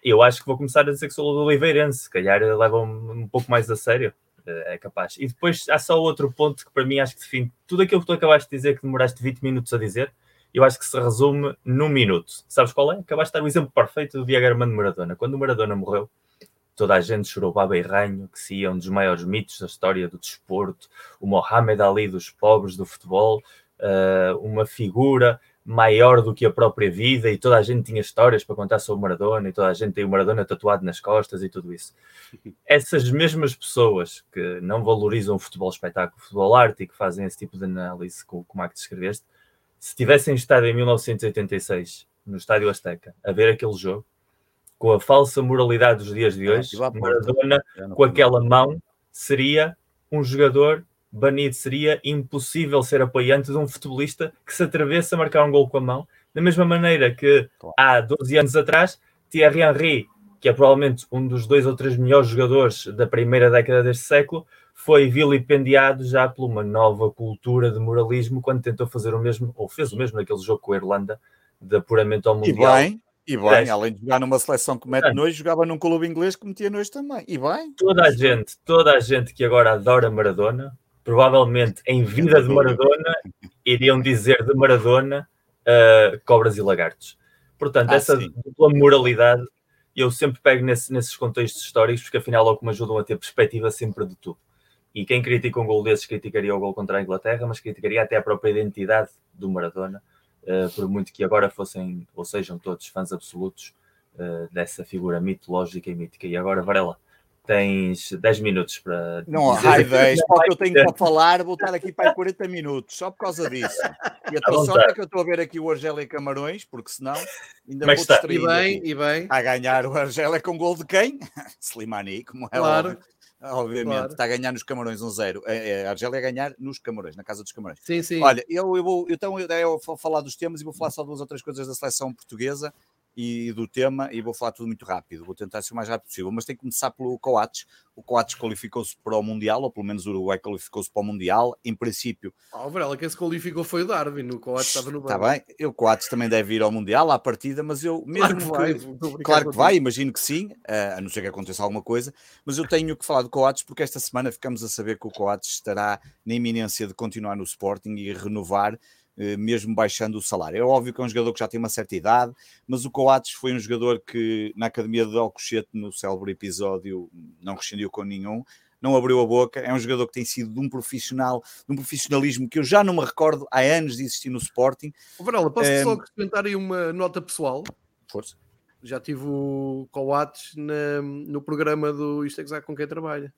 Eu acho que vou começar a dizer que sou do Oliveirense, se calhar levam um pouco mais a sério, é capaz. E depois há só outro ponto que para mim acho que define tudo aquilo que tu acabaste de dizer, que demoraste 20 minutos a dizer, eu acho que se resume num minuto. Sabes qual é? Acabaste de dar o exemplo perfeito do Diego Armando Maradona. Quando o Maradona morreu, toda a gente chorou baba e ranho, que se ia um dos maiores mitos da história do desporto, o Mohamed Ali dos pobres do futebol, uh, uma figura maior do que a própria vida e toda a gente tinha histórias para contar sobre o Maradona e toda a gente tem o Maradona tatuado nas costas e tudo isso. Essas mesmas pessoas que não valorizam o futebol espetáculo, o futebol arte e que fazem esse tipo de análise como, é que descreveste, se tivessem estado em 1986 no Estádio Azteca a ver aquele jogo, com a falsa moralidade dos dias de hoje, Maradona, com aquela mão, seria um jogador banido. Seria impossível ser apoiante de um futebolista que se atravessa a marcar um gol com a mão, da mesma maneira que há 12 anos atrás, Thierry Henry, que é provavelmente um dos dois ou três melhores jogadores da primeira década deste século, foi vilipendiado já por uma nova cultura de moralismo quando tentou fazer o mesmo, ou fez o mesmo naquele jogo com a Irlanda, de apuramento ao Mundial. E bem, e bem, é. além de jogar numa seleção que mete nojo, jogava num clube inglês que metia nojo também. E bem. Toda a gente, toda a gente que agora adora Maradona, provavelmente em vida de Maradona, iriam dizer de Maradona uh, cobras e lagartos. Portanto, ah, essa dupla moralidade, eu sempre pego nesse, nesses contextos históricos, porque afinal logo me ajudam a ter perspectiva sempre de tudo. E quem critica um gol desses criticaria o gol contra a Inglaterra, mas criticaria até a própria identidade do Maradona uh, por muito que agora fossem ou sejam todos fãs absolutos uh, dessa figura mitológica e mítica. E agora, Varela, tens 10 minutos para. Não há 10, porque eu tenho para falar, vou estar aqui para 40 minutos, só por causa disso. E a tua sorte é que eu estou a ver aqui o Argélia Camarões, porque senão ainda Mas vou distrair. E bem, e bem. A ganhar o Argélia com gol de quem? Slimani, como é claro. óbvio. Obviamente, claro. está a ganhar nos Camarões 1-0. Um é, é, a Argélia a ganhar nos Camarões, na casa dos Camarões. Sim, sim. Olha, eu, eu vou, então eu, eu vou falar dos temas e vou falar só duas outras coisas da seleção portuguesa e do tema e vou falar tudo muito rápido. Vou tentar ser o mais rápido possível, mas tem que começar pelo Coates. O Coates qualificou-se para o Mundial, ou pelo menos o Uruguai qualificou-se para o Mundial. Em princípio. Ah, Varela, quem se qualificou foi o Darwin. O Coates estava no banco. Está bem, o Coates também deve ir ao Mundial à partida, mas eu mesmo. Claro que, vai, claro que vai imagino que sim, eh, a não ser que aconteça alguma coisa. Mas eu tenho que falar do Coates porque esta semana ficamos a saber que o Coates estará na iminência de continuar no Sporting e renovar mesmo baixando o salário. É óbvio que é um jogador que já tem uma certa idade, mas o Coates foi um jogador que na Academia de Alcochete, no célebre episódio, não rescindiu com nenhum, não abriu a boca, é um jogador que tem sido de um profissional, de um profissionalismo que eu já não me recordo há anos de existir no Sporting. O Varela, posso um, só acrescentar aí uma nota pessoal? Força. Já tive o Coates na, no programa do Isto é com quem trabalha.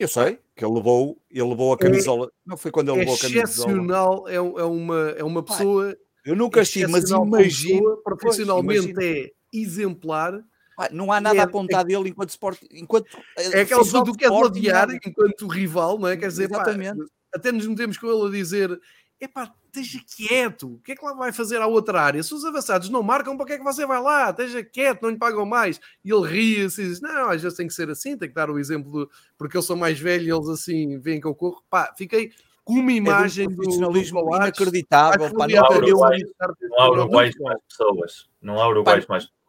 Eu sei que ele levou, ele levou a é camisola. É, não foi quando ele levou a camisola. Excepcional, é, é, uma, é uma pessoa. eu nunca estive, mas imagino. Profissionalmente é exemplar. não há nada é, a apontar dele enquanto esporte. Enquanto, eh, é aquela pessoa que tu queres odiar enquanto rival, não é? Quer dizer, Exatamente. Pá, até nos metemos com ele a dizer epá, esteja quieto, o que é que lá vai fazer à outra área? Se os avançados não marcam, para que é que você vai lá? Esteja quieto, não lhe pagam mais. E ele ria-se e diz, não, às vezes tem que ser assim, tem que dar o exemplo, do... porque eu sou mais velho e eles assim veem que eu corro. Pá, fiquei com uma imagem é do profissionalismo do inacreditável. Pá, não, há uruguais mais pessoas. Não há uruguais mais pessoas.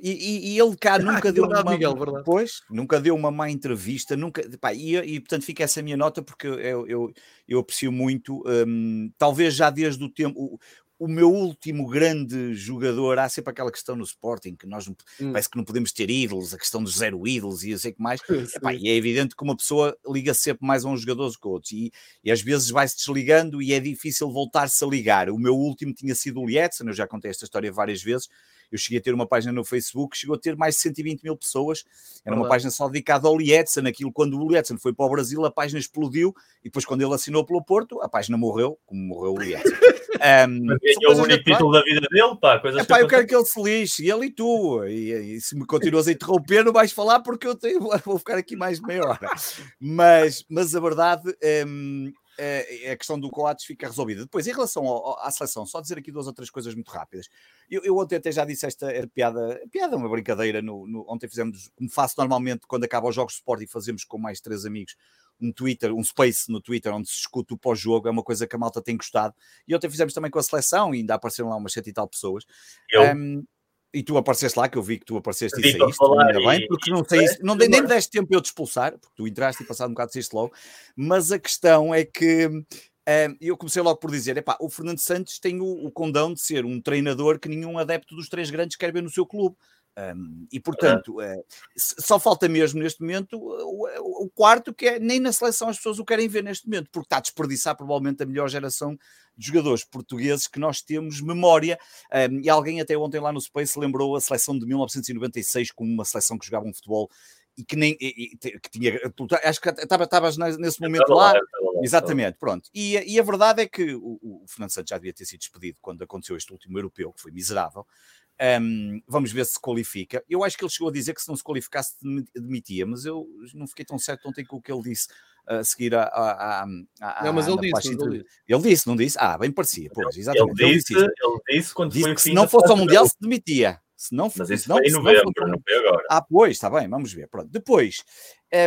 E, e, e, ele cá nunca deu verdade, uma Miguel, pois, nunca deu uma má entrevista, nunca, pá, e, e, portanto fica essa minha nota porque eu, eu, eu aprecio muito, um, talvez já desde o tempo, o, o, meu último grande jogador, há sempre aquela questão no Sporting, que nós hum. parece que não podemos ter ídolos, a questão dos zero ídolos e eu sei que mais, Epá, e é evidente que uma pessoa liga sempre mais a uns jogadores que a outros, e, e às vezes vai-se desligando e é difícil voltar-se a ligar. O meu último tinha sido o Lietzen, eu já contei esta história várias vezes, eu cheguei a ter uma página no Facebook, chegou a ter mais de 120 mil pessoas. Era uma página só dedicada ao Lietzen. Aquilo, quando o Lietzen foi para o Brasil, a página explodiu. E depois, quando ele assinou pelo Porto, a página morreu, como morreu o Lietzen. Um, ganhou o único título da vida dele, pá. Coisas Epá, eu quero que ele se lixe, e ele e tu. E, e, se me continuas a interromper, não vais falar porque eu tenho, vou ficar aqui mais meia hora. Mas, mas a verdade. Um, é, a questão do Coates fica resolvida. Depois, em relação ao, à seleção, só dizer aqui duas ou três coisas muito rápidas. Eu, eu ontem até já disse esta piada, piada, uma brincadeira. No, no, ontem fizemos, como faço normalmente quando acaba os jogos de Sport e fazemos com mais três amigos, um Twitter, um space no Twitter onde se escuta o pós-jogo, é uma coisa que a malta tem gostado. E ontem fizemos também com a seleção e ainda apareceram lá umas sete e tal pessoas. Eu. Um, e tu apareceste lá, que eu vi que tu apareceste e saíste, ainda bem, porque não, saíste, não, nem me deste tempo eu te expulsar, porque tu entraste e passado um bocado saíste logo, mas a questão é que um, eu comecei logo por dizer, epá, o Fernando Santos tem o, o condão de ser um treinador que nenhum adepto dos três grandes quer ver no seu clube. Um, e portanto, uh, só falta mesmo neste momento o, o, quarto, que é nem na seleção as pessoas o querem ver neste momento, porque está a desperdiçar provavelmente a melhor geração de jogadores portugueses que nós temos memória. Um, e alguém até ontem lá no Space lembrou a seleção de 1996 como uma seleção que jogava um futebol e que nem e, que tinha acho que estavas nesse momento lá, exatamente, pronto. E, e, a verdade é que o, o Fernando Santos já devia ter sido despedido quando aconteceu este último europeu, que foi miserável. Um, vamos ver se qualifica. Eu acho que ele chegou a dizer que se não se qualificasse, demitia, mas eu não fiquei tão certo ontem com o que ele disse a seguir a. a, a, a não, mas ele disse, ele disse, ele disse. não disse? Ah, bem parecia, pois, exatamente. Ele disse, ele disse, ele disse quando disse foi que se não fosse ao Mundial se demitia. Se não, mas isso não, foi em novembro, não, não foi agora. Ah, pois, está bem, vamos ver. Pronto. Depois,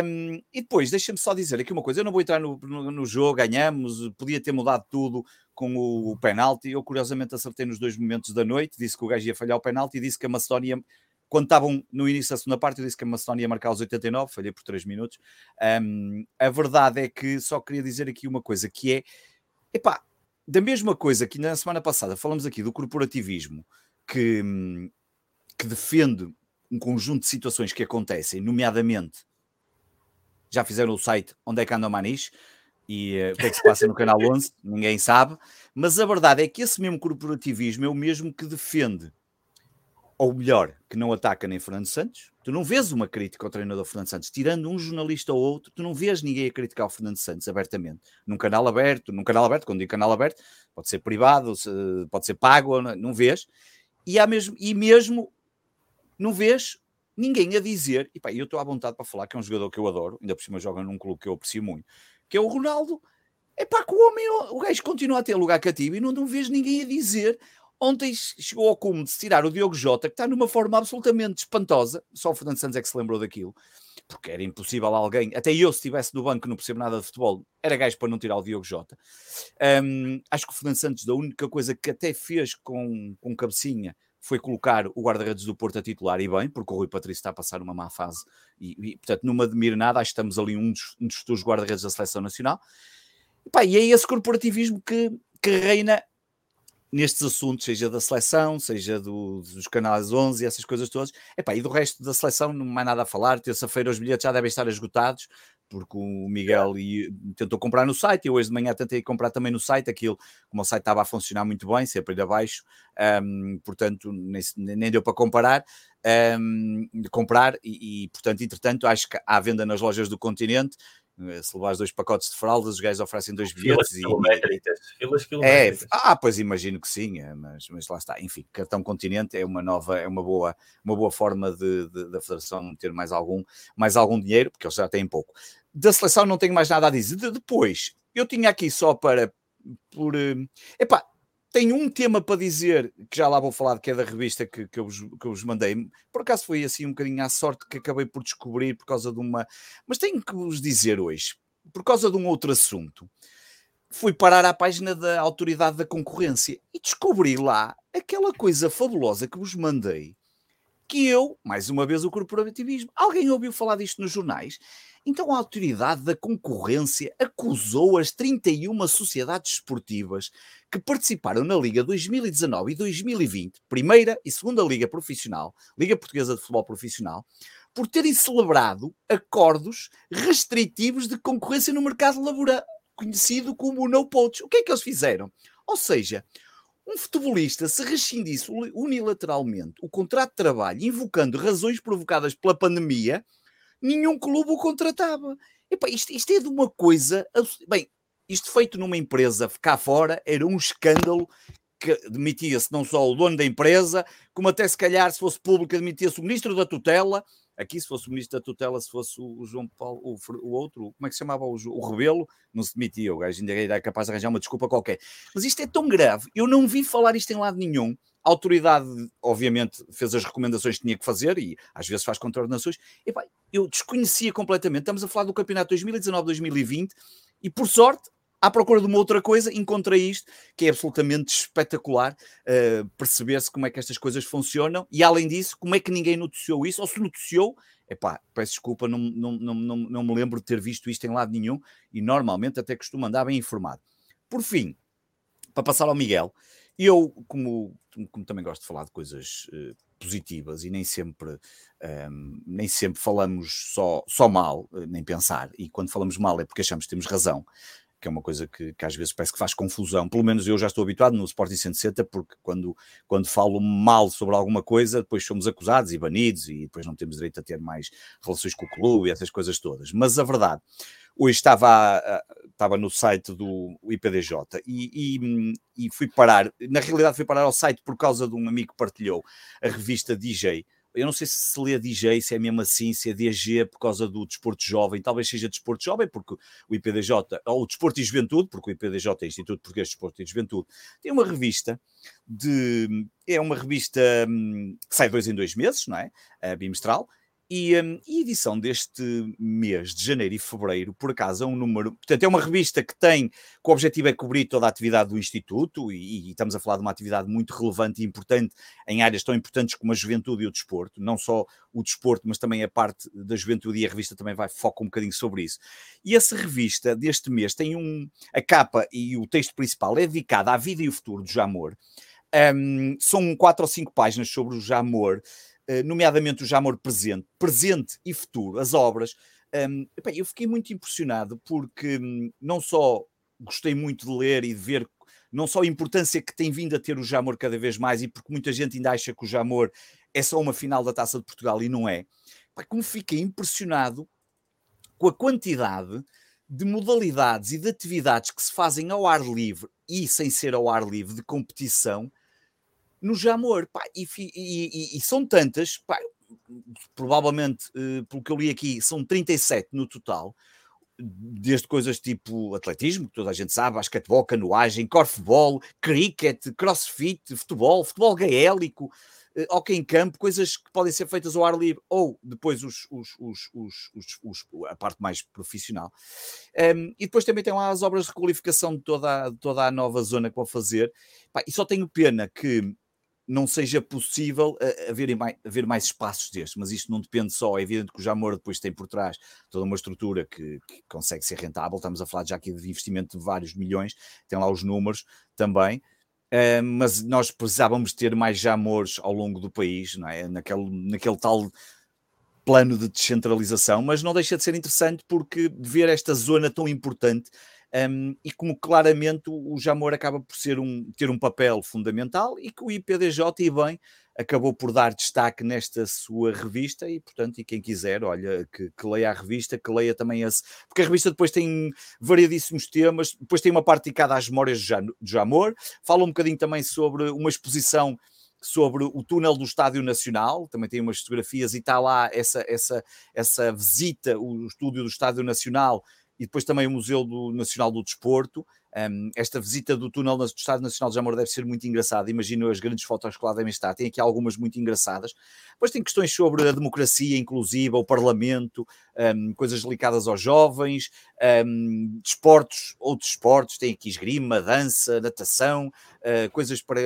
um, e depois, deixa-me só dizer aqui uma coisa: eu não vou entrar no, no, no jogo, ganhamos, podia ter mudado tudo com o, o penalti. Eu, curiosamente, acertei nos dois momentos da noite, disse que o gajo ia falhar o penalti e disse que a Macedónia. Quando estavam no início da segunda parte, eu disse que a Macedónia ia marcar os 89, falhei por 3 minutos. Um, a verdade é que só queria dizer aqui uma coisa, que é, epá, da mesma coisa que na semana passada falamos aqui do corporativismo, que, que defende um conjunto de situações que acontecem, nomeadamente já fizeram o site Onde é que anda o Maniche e uh, o que é que se passa no canal 11, ninguém sabe, mas a verdade é que esse mesmo corporativismo é o mesmo que defende, ou melhor, que não ataca nem Fernando Santos. Tu não vês uma crítica ao treinador Fernando Santos, tirando um jornalista ou outro, tu não vês ninguém a criticar o Fernando Santos abertamente, num canal aberto, num canal aberto, quando digo canal aberto, pode ser privado, pode ser pago, não, não vês, e, há mesmo, e mesmo não vês ninguém a dizer, e pá, eu estou à vontade para falar que é um jogador que eu adoro, ainda por cima joga num clube que eu aprecio muito, que é o Ronaldo. É pá, que o homem, o gajo continua a ter lugar cativo e não, não vês ninguém a dizer Ontem chegou ao cume de se tirar o Diogo Jota, que está numa forma absolutamente espantosa. Só o Fernando Santos é que se lembrou daquilo. Porque era impossível alguém, até eu, se estivesse no banco, não percebo nada de futebol, era gajo para não tirar o Diogo Jota. Um, acho que o Fernando Santos, da única coisa que até fez com, com cabecinha, foi colocar o guarda-redes do Porto a titular e bem, porque o Rui Patrício está a passar uma má fase e, e portanto, não me admiro nada. Acho que estamos ali um dos, um dos guarda-redes da seleção nacional. E, pá, e é esse corporativismo que, que reina nestes assuntos, seja da seleção, seja do, dos canais 11 e essas coisas todas. Epá, e do resto da seleção não há nada a falar. Terça-feira os bilhetes já devem estar esgotados, porque o Miguel tentou comprar no site. Eu hoje de manhã tentei comprar também no site. Aquilo, como o site estava a funcionar muito bem, sempre ir abaixo, um, portanto, nem, nem, deu para comparar. Um, comprar e, e, portanto, entretanto, acho que há venda nas lojas do continente eh, se levares dois pacotes de fraldas, os gajos oferecem dois bilhetes. Filas quilométricas. Filas quilométricas. É, ah, pois imagino que sim, é, mas, mas lá está. Enfim, cartão continente é uma nova, é uma boa, uma boa forma de, de, da Federação ter mais algum, mais algum dinheiro, porque eles já têm pouco. Da seleção não tenho mais nada a dizer. De, depois, eu tinha aqui só para. Por, eh, epá, tenho um tema para dizer, que já lá vou falar, que é da revista que, que, eu, vos, que eu vos mandei. Por acaso foi assim um bocadinho à sorte que acabei por descobrir por causa de uma. Mas tenho que vos dizer hoje, por causa de um outro assunto, fui parar à página da Autoridade da Concorrência e descobri lá aquela coisa fabulosa que vos mandei. Que eu, mais uma vez, o corporativismo. Alguém ouviu falar disto nos jornais? Então a autoridade da concorrência acusou as 31 sociedades esportivas que participaram na Liga 2019 e 2020, primeira e segunda Liga Profissional, Liga Portuguesa de Futebol Profissional, por terem celebrado acordos restritivos de concorrência no mercado laboral, conhecido como no poach. O que é que eles fizeram? Ou seja, um futebolista se rescindisse unilateralmente o contrato de trabalho, invocando razões provocadas pela pandemia, nenhum clube o contratava. Epá, isto, isto é de uma coisa. Bem, isto feito numa empresa cá fora era um escândalo que demitia-se não só o dono da empresa, como até se calhar, se fosse público, demitia-se o ministro da tutela. Aqui, se fosse o ministro da tutela, se fosse o João Paulo, o, o outro, como é que se chamava? O, o Rebelo, não se demitia. O gajo ainda era capaz de arranjar uma desculpa qualquer. Mas isto é tão grave, eu não vi falar isto em lado nenhum. A autoridade, obviamente, fez as recomendações que tinha que fazer e às vezes faz contornações. Pá, eu desconhecia completamente. Estamos a falar do campeonato 2019-2020 e, por sorte, à procura de uma outra coisa, encontrei isto que é absolutamente espetacular uh, perceber-se como é que estas coisas funcionam e, além disso, como é que ninguém noticiou isso, ou se noticiou, epá, peço desculpa, não, não, não, não, não me lembro de ter visto isto em lado nenhum e normalmente até costumo andar bem informado. Por fim, para passar ao Miguel, eu, como, como também gosto de falar de coisas uh, positivas e nem sempre, um, ehm, nem sempre falamos só, só mal, uh, nem pensar, e quando falamos mal é porque achamos que temos razão, que é uma coisa que, que, às vezes parece que faz confusão. Pelo menos eu já estou habituado no Sporting 160, porque quando, quando falo mal sobre alguma coisa, depois somos acusados e banidos, e depois não temos direito a ter mais relações com o clube e essas coisas todas. Mas a verdade Hoje estava, estava no site do IPDJ e, e, e, fui parar, na realidade fui parar ao site por causa de um amigo que partilhou a revista DJ. Eu não sei se se lê DJ, se é mesmo assim, se é DG por causa do desporto jovem, talvez seja desporto jovem, porque o IPDJ, ou o desporto e juventude, porque o IPDJ é Instituto Português de Desporto e Juventude, tem uma revista de. É uma revista hum, que sai dois em dois meses, não é? Bimestral, e, um, e, a edição deste mês de janeiro e fevereiro, por acaso, é um número. Portanto, é uma revista que tem, que o objetivo é cobrir toda a atividade do Instituto, e, e, estamos a falar de uma atividade muito relevante e importante em áreas tão importantes como a juventude e o desporto, não só o desporto, mas também a parte da juventude, e a revista também vai focar um bocadinho sobre isso. E essa revista deste mês tem um. A capa e o texto principal é dedicada à vida e o futuro do Jamor. Um, são quatro ou cinco páginas sobre o Jamor. Eh, nomeadamente o Jamor presente, presente e futuro, as obras. Um, eu fiquei muito impressionado porque hum, não só gostei muito de ler e de ver não só a importância que tem vindo a ter o Jamor cada vez mais e porque muita gente ainda acha que o Jamor é só uma final da Taça de Portugal e não é, como fiquei impressionado com a quantidade de modalidades e de atividades que se fazem ao ar livre e sem ser ao ar livre de competição no Jamor. Pá, e, e, e, são tantas, pá, provavelmente, uh, pelo que eu li aqui, são 37 no total. desde coisas tipo atletismo, que toda a gente sabe, basquetebol, canoagem, corfball, cricket, crossfit, futebol, futebol gaélico, uh, hockey em campo, coisas que podem ser feitas ao ar livre, ou depois os, os, os, a parte mais profissional. Um, e depois também tem lá as obras de requalificação de toda, a, toda a nova zona que vão fazer. Pá, e só tenho pena que não seja possível uh, haver, mais, haver mais espaços destes, mas isto não depende só, é evidente que o Jamor depois tem por trás toda uma estrutura que, que, consegue ser rentável, estamos a falar já aqui de investimento de vários milhões, tem lá os números também, uh, mas nós precisávamos ter mais Jamores ao longo do país, não é? naquele, naquele tal plano de descentralização, mas não deixa de ser interessante porque ver esta zona tão importante um, e como claramente o Jamor acaba por ser um, ter um papel fundamental e que o IPDJ, e bem, acabou por dar destaque nesta sua revista e, portanto, e quem quiser, olha, que, que, leia a revista, que leia também esse, porque a revista depois tem variadíssimos temas, depois tem uma parte dedicada às memórias do Jamor, fala um bocadinho também sobre uma exposição sobre o túnel do Estádio Nacional, também tem umas fotografias e está lá essa, essa, essa visita, o estúdio do Estádio Nacional, e depois também o Museu do Nacional do Desporto. Um, esta visita do túnel do Estado Nacional de Jamor deve ser muito engraçada. Imagino as grandes fotos que lá devem estar. Tem aqui algumas muito engraçadas. Depois tem questões sobre a democracia inclusiva, o Parlamento, um, coisas ligadas aos jovens, um, desportos, outros esportes. Tem aqui esgrima, dança, natação, uh, coisas para,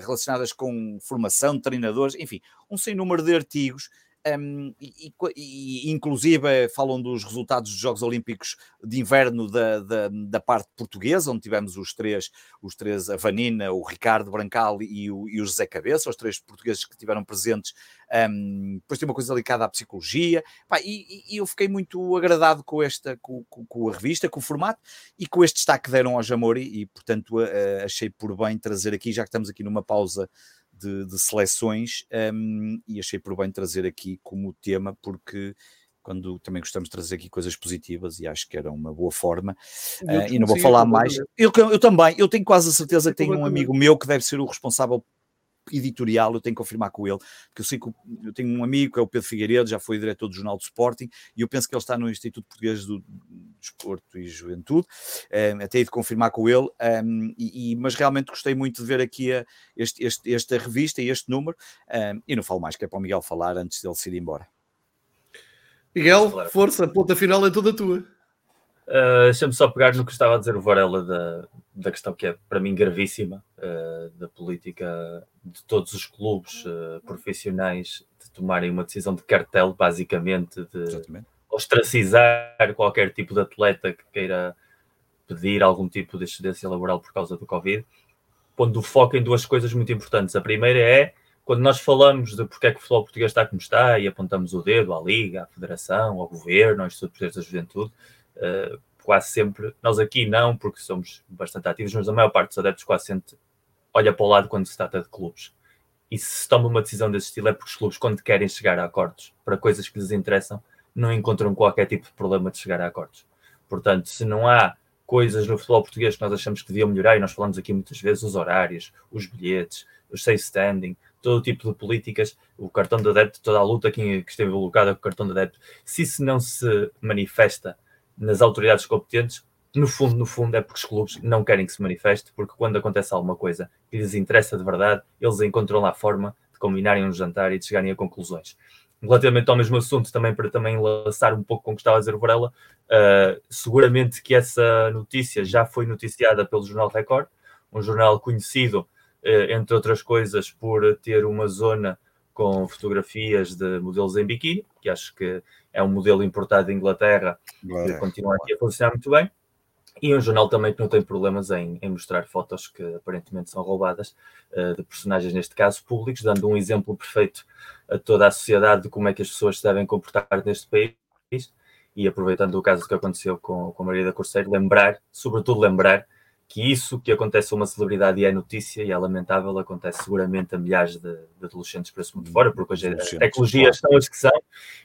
relacionadas com formação de treinadores, enfim, um sem número de artigos um, e, e, inclusive falam dos resultados dos Jogos Olímpicos de Inverno da, da, da, parte portuguesa, onde tivemos os três, os três, a Vanina, o Ricardo Brancal e o, e o José Cabeça, os três portugueses que estiveram presentes. Um, depois tem uma coisa ligada à psicologia, Pá, e, e, eu fiquei muito agradado com esta, com, com, com, a revista, com o formato e com este destaque que deram ao Jamori, e portanto achei por bem trazer aqui, já que estamos aqui numa pausa de, de seleções um, e achei por bem trazer aqui como tema, porque quando também gostamos de trazer aqui coisas positivas e acho que era uma boa forma. Uh, e não vou falar mais. Eu, eu, também, eu tenho quase a certeza que tenho um amigo meu que deve ser o responsável editorial, eu tenho que confirmar com ele, porque eu sei que eu tenho um amigo que é o Pedro Figueiredo, já foi diretor do Jornal do Sporting, e eu penso que ele está no Instituto Português do Desporto e Juventude, um, eh, até de confirmar com ele, um, ehm, e, e, mas realmente gostei muito de ver aqui a, este, este, esta revista e este número, um, ehm, e não falo mais, que é para o Miguel falar antes dele se ir embora. Miguel, força, a ponta final é toda tua. Uh, Deixa-me só pegar no que estava a dizer o Varela da, da questão que é para mim gravíssima uh, da política de todos os clubes uh, profissionais de tomarem uma decisão de cartel, basicamente, de Exatamente. ostracizar qualquer tipo de atleta que queira pedir algum tipo de excedência laboral por causa do Covid, pondo o foco em duas coisas muito importantes. A primeira é quando nós falamos de porque é que o futebol português está como está e apontamos o dedo à Liga, à Federação, ao Governo, ao Instituto Português da Juventude, uh, quase sempre, nós aqui não, porque somos bastante ativos, mas a maior parte dos adeptos quase sempre olha para o lado quando se trata de clubes. E se se toma uma decisão desse estilo é porque os clubes, quando querem chegar a acordos para coisas que lhes interessam, não encontram qualquer tipo de problema de chegar a acordos. Portanto, se não há coisas no futebol português que nós achamos que deviam melhorar, e nós falamos aqui muitas vezes, os horários, os bilhetes, os safe standing, todo tipo de políticas, o cartão de adepto, toda a luta que, que esteve colocada com o cartão de adepto, se isso não se manifesta nas autoridades competentes, no fundo, no fundo, é porque os clubes não querem que se manifeste, porque quando acontece alguma coisa que lhes interessa de verdade, eles encontram lá a forma de combinarem um jantar e de chegarem a conclusões. Relativamente ao mesmo assunto, também para também enlaçar um pouco com o que estava a dizer o Varela, uh, seguramente que essa notícia já foi noticiada pelo Jornal Record, um jornal conhecido, uh, entre outras coisas, por ter uma zona com fotografias de modelos em biquíni, que acho que é um modelo importado da Inglaterra que continua aqui a funcionar muito bem. E um jornal também que não tem problemas em, em mostrar fotos que aparentemente são roubadas uh, de personagens, neste caso públicos, dando um exemplo perfeito a toda a sociedade de como é que as pessoas se devem comportar neste país. E aproveitando o caso que aconteceu com, com a Maria da Corseiro, lembrar, sobretudo lembrar, que isso que acontece a uma celebridade e é notícia e é lamentável, acontece seguramente a milhares de, de adolescentes para esse mundo fora, porque hoje as tecnologias são as que são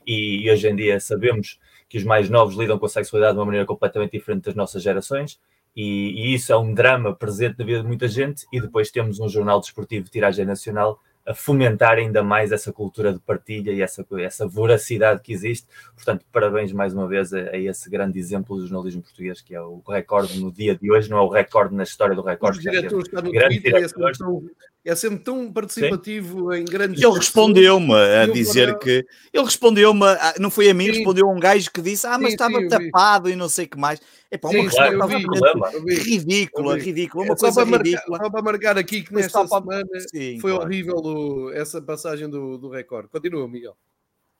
e, e, hoje em dia sabemos que os mais novos lidam com a sexualidade de uma maneira completamente diferente das nossas gerações e, e isso é um drama presente na vida de muita gente e depois temos um jornal desportivo de tiragem nacional a fomentar ainda mais essa cultura de partilha e essa, essa voracidade que existe. Portanto, parabéns mais uma vez a, a, esse grande exemplo do jornalismo português, que é o recorde no dia de hoje, não é o recorde na história do recorde. O diretor está no Twitter, tão, é sempre tão participativo Sim. em grandes. Ele respondeu-me a dizer para... que. Ele respondeu-me, não foi a mim, Sim. respondeu a um gajo que disse: Ah, mas Sim, estava tapado e não sei o que mais. É para uma questão ridícula, ridícula, uma é, coisa só ridícula. Só para marcar aqui que nesta semana foi horrível essa passagem do, do recorde. Continua, Miguel.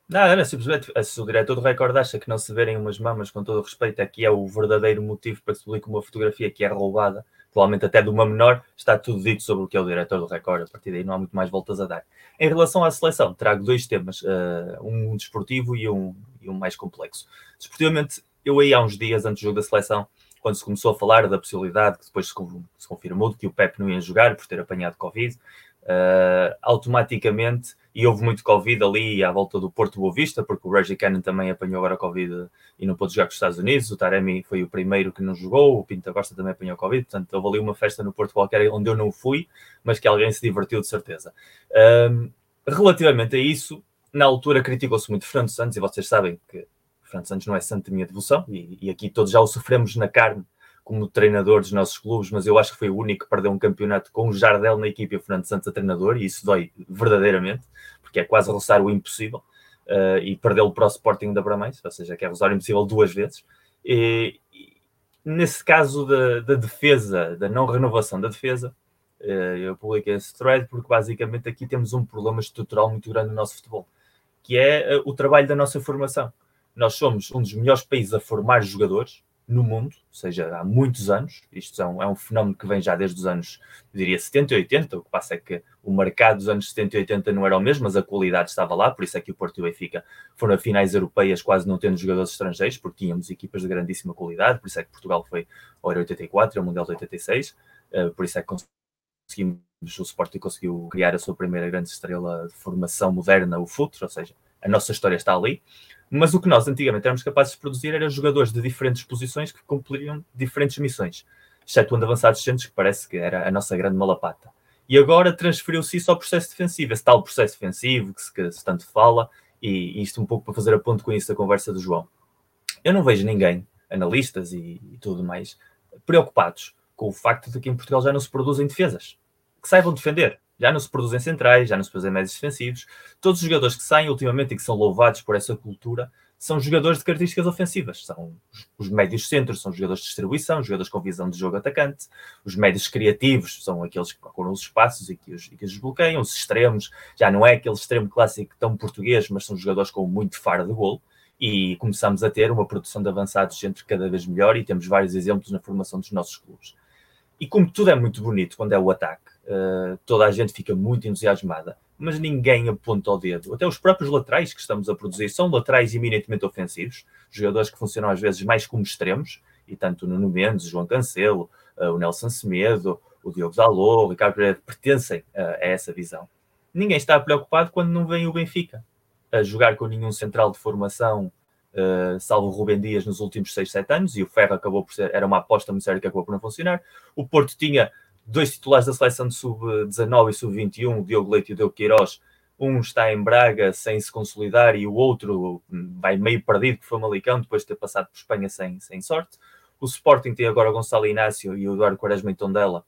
Não, era simplesmente se o diretor do recorde acha que não se verem umas mamas, com todo o respeito, aqui é o verdadeiro motivo para que se publique uma fotografia que é roubada, provavelmente até de uma menor, está tudo dito sobre o que é o diretor do recorde. A partir daí não há muito mais voltas a dar. Em relação à seleção, trago dois temas, uh, um desportivo e um, e um mais complexo. Desportivamente, eu aí há uns dias antes do jogo da seleção, quando se começou a falar da possibilidade, que depois se confirmou, de que o Pep não ia jogar por ter apanhado Covid, uh, automaticamente, e houve muito Covid ali à volta do Porto Boa Vista, porque o Reggie Cannon também apanhou agora Covid e não pôde jogar com os Estados Unidos, o Taremi foi o primeiro que não jogou, o Pinto Costa também apanhou Covid, portanto houve ali uma festa no Porto qualquer onde eu não fui, mas que alguém se divertiu de certeza. Um, relativamente a isso, na altura criticou-se muito Fernando Santos, e vocês sabem que Fernando Santos não é santo de minha devoção, e, e aqui todos já o sofremos na carne como treinador dos nossos clubes, mas eu acho que foi o único que perdeu um campeonato com o Jardel na equipe e o Fernando Santos a treinador, e isso dói verdadeiramente, porque é quase roçar o impossível, uh, e perdê-lo para o Sporting da Bramães, ou seja, que é roçar o impossível duas vezes. E, e nesse caso da, da, defesa, da não renovação da defesa, uh, eu publiquei esse thread porque basicamente aqui temos um problema estrutural muito grande no nosso futebol, que é uh, o trabalho da nossa formação. Nós somos um dos melhores países a formar jogadores, no mundo, ou seja, há muitos anos. Isto é um, é um, fenómeno que vem já desde os anos, eu diria, 70 e 80. O que passa é que o mercado dos anos 70 e 80 não era o mesmo, mas a qualidade estava lá. Por isso é que o Porto e o Benfica foram a finais europeias quase não tendo jogadores estrangeiros, porque tínhamos equipas de grandíssima qualidade. Por isso é que Portugal foi ao Euro 84 e ao Mundial de 86. Uh, por isso é que conseguimos, o Sporting conseguiu criar a sua primeira grande estrela de formação moderna, o Futre, ou seja, a nossa história está ali. Mas o que nós antigamente éramos capazes de produzir eram jogadores de diferentes posições que cumpririam diferentes missões, exceto o avançados centros, que parece que era a nossa grande malapata. E agora transferiu-se isso ao processo defensivo, esse tal processo defensivo que se, que se tanto fala, e, e, isto um pouco para fazer a ponto com isso da conversa do João. Eu não vejo ninguém, analistas e, e tudo mais, preocupados com o facto de que em Portugal já não se produzem defesas que saibam defender. Já não se produzem centrais, já não se produzem médios defensivos. Todos os jogadores que saem ultimamente e que são louvados por essa cultura são jogadores de características ofensivas. São os médios centros, são jogadores de distribuição, jogadores com visão de jogo atacante. Os médios criativos são aqueles que procuram os espaços e que os, e que os desbloqueiam. Os extremos já não é aquele extremo clássico tão português, mas são jogadores com muito faro de golo. E começamos a ter uma produção de avançados centro cada vez melhor e temos vários exemplos na formação dos nossos clubes. E como tudo é muito bonito quando é o ataque, uh, toda a gente fica muito entusiasmada, mas ninguém aponta o dedo. Até os próprios laterais que estamos a produzir são laterais eminentemente ofensivos, jogadores que funcionam às vezes mais como extremos, e tanto o Nuno Mendes, o João Cancelo, uh, o Nelson Semedo, o Diogo Dalot, o Ricardo Pereira pertencem uh, a essa visão. Ninguém está preocupado quando não vem o Benfica a jogar com nenhum central de formação Uh, salvo o Rubem Dias nos últimos 6, 7 anos, e o Ferro acabou por ser, era uma aposta muito séria que acabou por não funcionar. O Porto tinha dois titulares da seleção de sub-19 e sub-21, o Diogo Leite e Diogo Queiroz. Um está em Braga sem se consolidar e o outro vai meio perdido, que foi o Malicão, depois de ter passado por Espanha sem, sem sorte. O Sporting tem agora o Gonçalo Inácio e o Eduardo Quaresma em Tondela,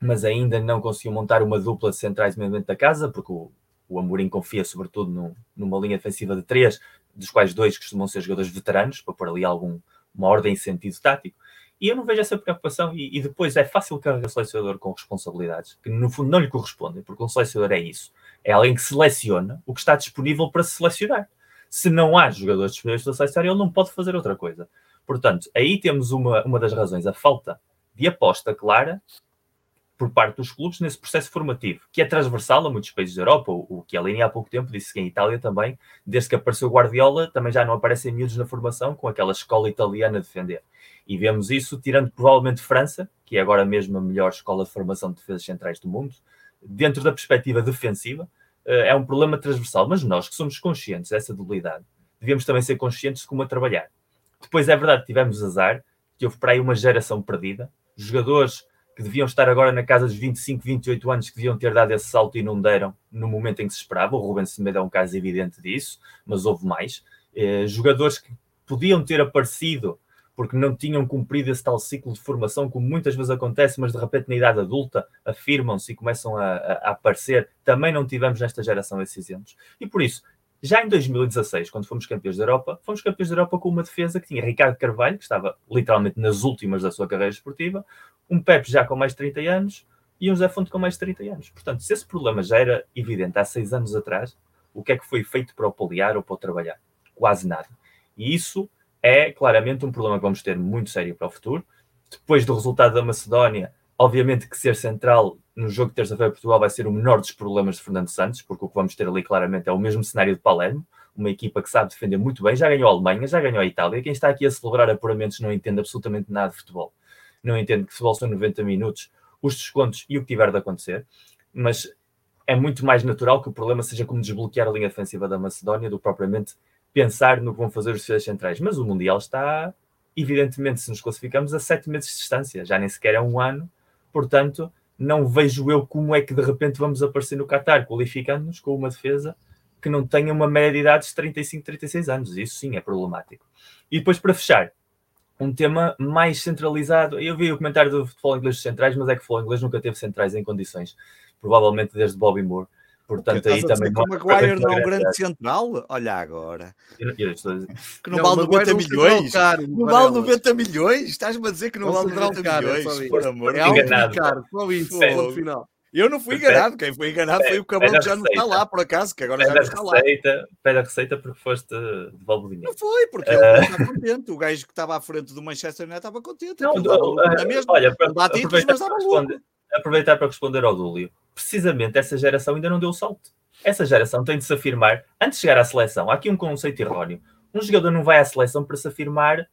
mas ainda não conseguiu montar uma dupla de centrais dentro da casa, porque o, o Amorim confia sobretudo no, numa linha defensiva de três, dos quais dois costumam ser jogadores veteranos, para pôr ali alguma ordem e sentido tático. E eu não vejo essa preocupação. E, e depois é fácil carregar selecionador com responsabilidades que no fundo não lhe correspondem, porque um selecionador é isso. É alguém que seleciona o que está disponível para se selecionar. Se não há jogadores disponíveis para selecionar, ele não pode fazer outra coisa. Portanto, aí temos uma, uma das razões, a falta de aposta clara por parte dos clubes nesse processo formativo, que é transversal a muitos países da Europa. O, que a Chiellini há pouco tempo disse que em Itália também, desde que apareceu Guardiola, também já não aparecem miúdos na formação com aquela escola italiana a defender. E vemos isso tirando provavelmente França, que é agora mesmo a melhor escola de formação de defesas centrais do mundo, dentro da perspectiva defensiva, eh, é um problema transversal. Mas nós que somos conscientes dessa debilidade, devemos também ser conscientes de como a trabalhar. Depois é verdade, tivemos azar, que houve para aí uma geração perdida, jogadores que deviam estar agora na casa dos 25, 28 anos, que deviam ter dado esse salto e não deram no momento em que se esperava. O Rubens Semedo é um caso evidente disso, mas houve mais. Eh, jogadores que podiam ter aparecido porque não tinham cumprido esse tal ciclo de formação, como muitas vezes acontece, mas de repente na idade adulta afirmam-se e começam a, a, a, aparecer. Também não tivemos nesta geração esses exemplos. E por isso, já em 2016, quando fomos campeões da Europa, fomos campeões da Europa com uma defesa que tinha Ricardo Carvalho, que estava literalmente nas últimas da sua carreira esportiva, um Pepe já com mais de 30 anos e um Zé Fonte com mais de 30 anos. Portanto, se esse problema já era evidente há seis anos atrás, o que é que foi feito para o poliar ou para o trabalhar? Quase nada. E isso é claramente um problema que vamos ter muito sério para o futuro. Depois do resultado da Macedónia, obviamente que ser central no jogo de terça-feira Portugal vai ser o menor dos problemas de Fernando Santos, porque o que vamos ter ali claramente é o mesmo cenário de Palermo, uma equipa que sabe defender muito bem, já ganhou a Alemanha, já ganhou a Itália. Quem está aqui a celebrar apuramentos não entende absolutamente nada de futebol. Não entende que futebol são 90 minutos, os descontos e o que tiver de acontecer, mas é muito mais natural que o problema seja como desbloquear a linha defensiva da Macedónia do que propriamente pensar no que vão fazer os defesas centrais. Mas o Mundial está, evidentemente, se nos classificamos, a sete meses de distância, já nem sequer é um ano, portanto, não vejo eu como é que de repente vamos aparecer no Qatar, qualificando-nos com uma defesa que não tenha uma média de idade de 35, 36 anos. Isso sim é problemático. E depois, para fechar, um tema mais centralizado. Eu vi o comentário do futebol inglês dos centrais, mas é que o futebol inglês nunca teve centrais em condições, provavelmente desde Bobby Moore. Portanto, aí também. Como Maguire não é um grande central? Olha agora. Eu, eu estou... Que não, não vale 90 milhões. Não vale 90 milhões? Estás-me a dizer que não vale 90 caro, milhões? Por amor é de Deus. Caro, só isso, é, no final. Eu não fui enganado, quem foi enganado foi o Cabral que já não está lá, por acaso, que agora já não está receita, lá. Pede a receita porque foste de dinheiro. Não foi, porque ele uh... está contente. O gajo que estava à frente do Manchester United estava contente. Não, do, uh, olha, para, aproveitar, para responder, aproveitar para responder ao Dúlio, precisamente essa geração ainda não deu o salto essa geração tem de se afirmar antes de chegar à seleção. Há aqui um conceito erróneo. Um jogador não vai à seleção para se afirmar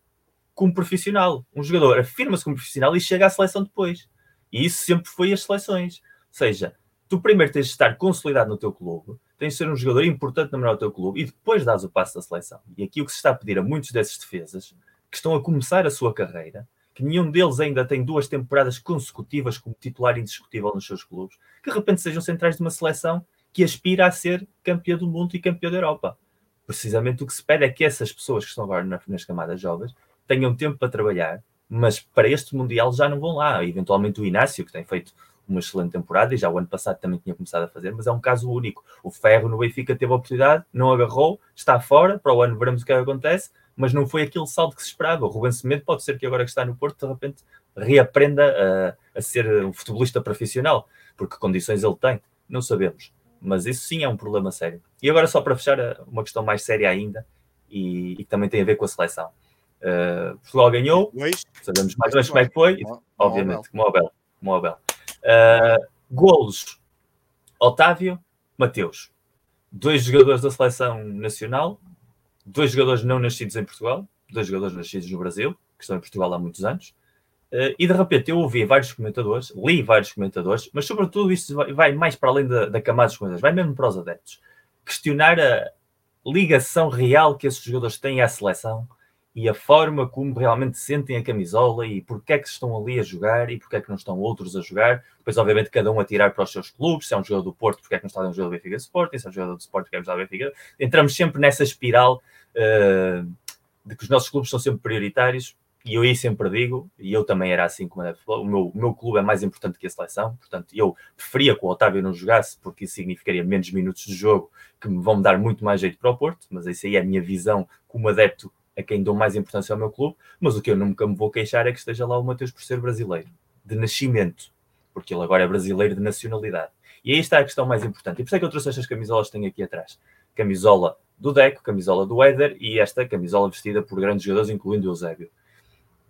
como profissional. Um jogador afirma-se como profissional e chega à seleção depois. E isso sempre foi as seleções. Ou seja, tu primeiro tens de estar consolidado no teu clube, tens de ser um jogador importante no teu clube e depois dás o passo da seleção. E aqui o que se está a pedir a muitos desses defesas que estão a começar a sua carreira, que nenhum deles ainda tem duas temporadas consecutivas como titular indiscutível nos seus clubes, que de repente sejam centrais de uma seleção que aspira a ser campeão do mundo e campeão da Europa. Precisamente o que se pede é que essas pessoas que estão agora nas camadas jovens tenham tempo para trabalhar, mas para este Mundial já não vão lá. Eventualmente o Inácio, que tem feito uma excelente temporada e já o ano passado também tinha começado a fazer, mas é um caso único. O Ferro no Benfica teve a oportunidade, não agarrou, está fora, para o ano veremos o que, é acontece, mas não foi aquele salto que se esperava. O Rubens Semedo pode ser que agora que está no Porto, de repente, reaprenda a, a ser um futebolista profissional, porque condições ele tem, não sabemos. Mas isso sim é um problema sério. E agora, só para fechar, eh, uma questão mais séria ainda, e, e que também tem a ver com a seleção. Uh, Portugal ganhou, sabemos mais ou menos como é que foi, obviamente, como o Abel. Como Abel. Uh, golos: Otávio, Mateus. Dois jogadores da seleção nacional, dois jogadores não nascidos em Portugal, dois jogadores nascidos no Brasil, que estão em Portugal há muitos anos. Uh, e de repente eu ouvi vários comentadores, li vários comentadores, mas sobretudo isto vai, mais para além da, da camada dos comentadores, vai mesmo para os adeptos, questionar a ligação real que esses jogadores têm à seleção e a forma como realmente sentem a camisola e porque é que estão ali a jogar e porque é que não estão outros a jogar. Depois, obviamente, cada um a tirar para os seus clubes. Se é um jogador do Porto, porque é que não está um jogador do Benfica Sporting, se é um jogador do Sport, porque é que não está do Benfica. Entramos sempre nessa espiral uh, de que os nossos clubes são sempre prioritários e eu aí sempre digo, e eu também era assim como é o meu, o meu clube é mais importante que a seleção, portanto eu preferia que o Otávio não jogasse, porque isso significaria menos minutos de jogo que me vão dar muito mais jeito para o Porto, mas isso aí é a minha visão como adepto a quem dou mais importância ao meu clube, mas o que eu nunca me vou queixar é que esteja lá o Mateus por ser brasileiro, de nascimento, porque ele agora é brasileiro de nacionalidade. E aí está a questão mais importante. E por isso é que eu trouxe estas camisolas que tenho aqui atrás. Camisola do Deco, camisola do Éder e esta camisola vestida por grandes jogadores, incluindo o Eusébio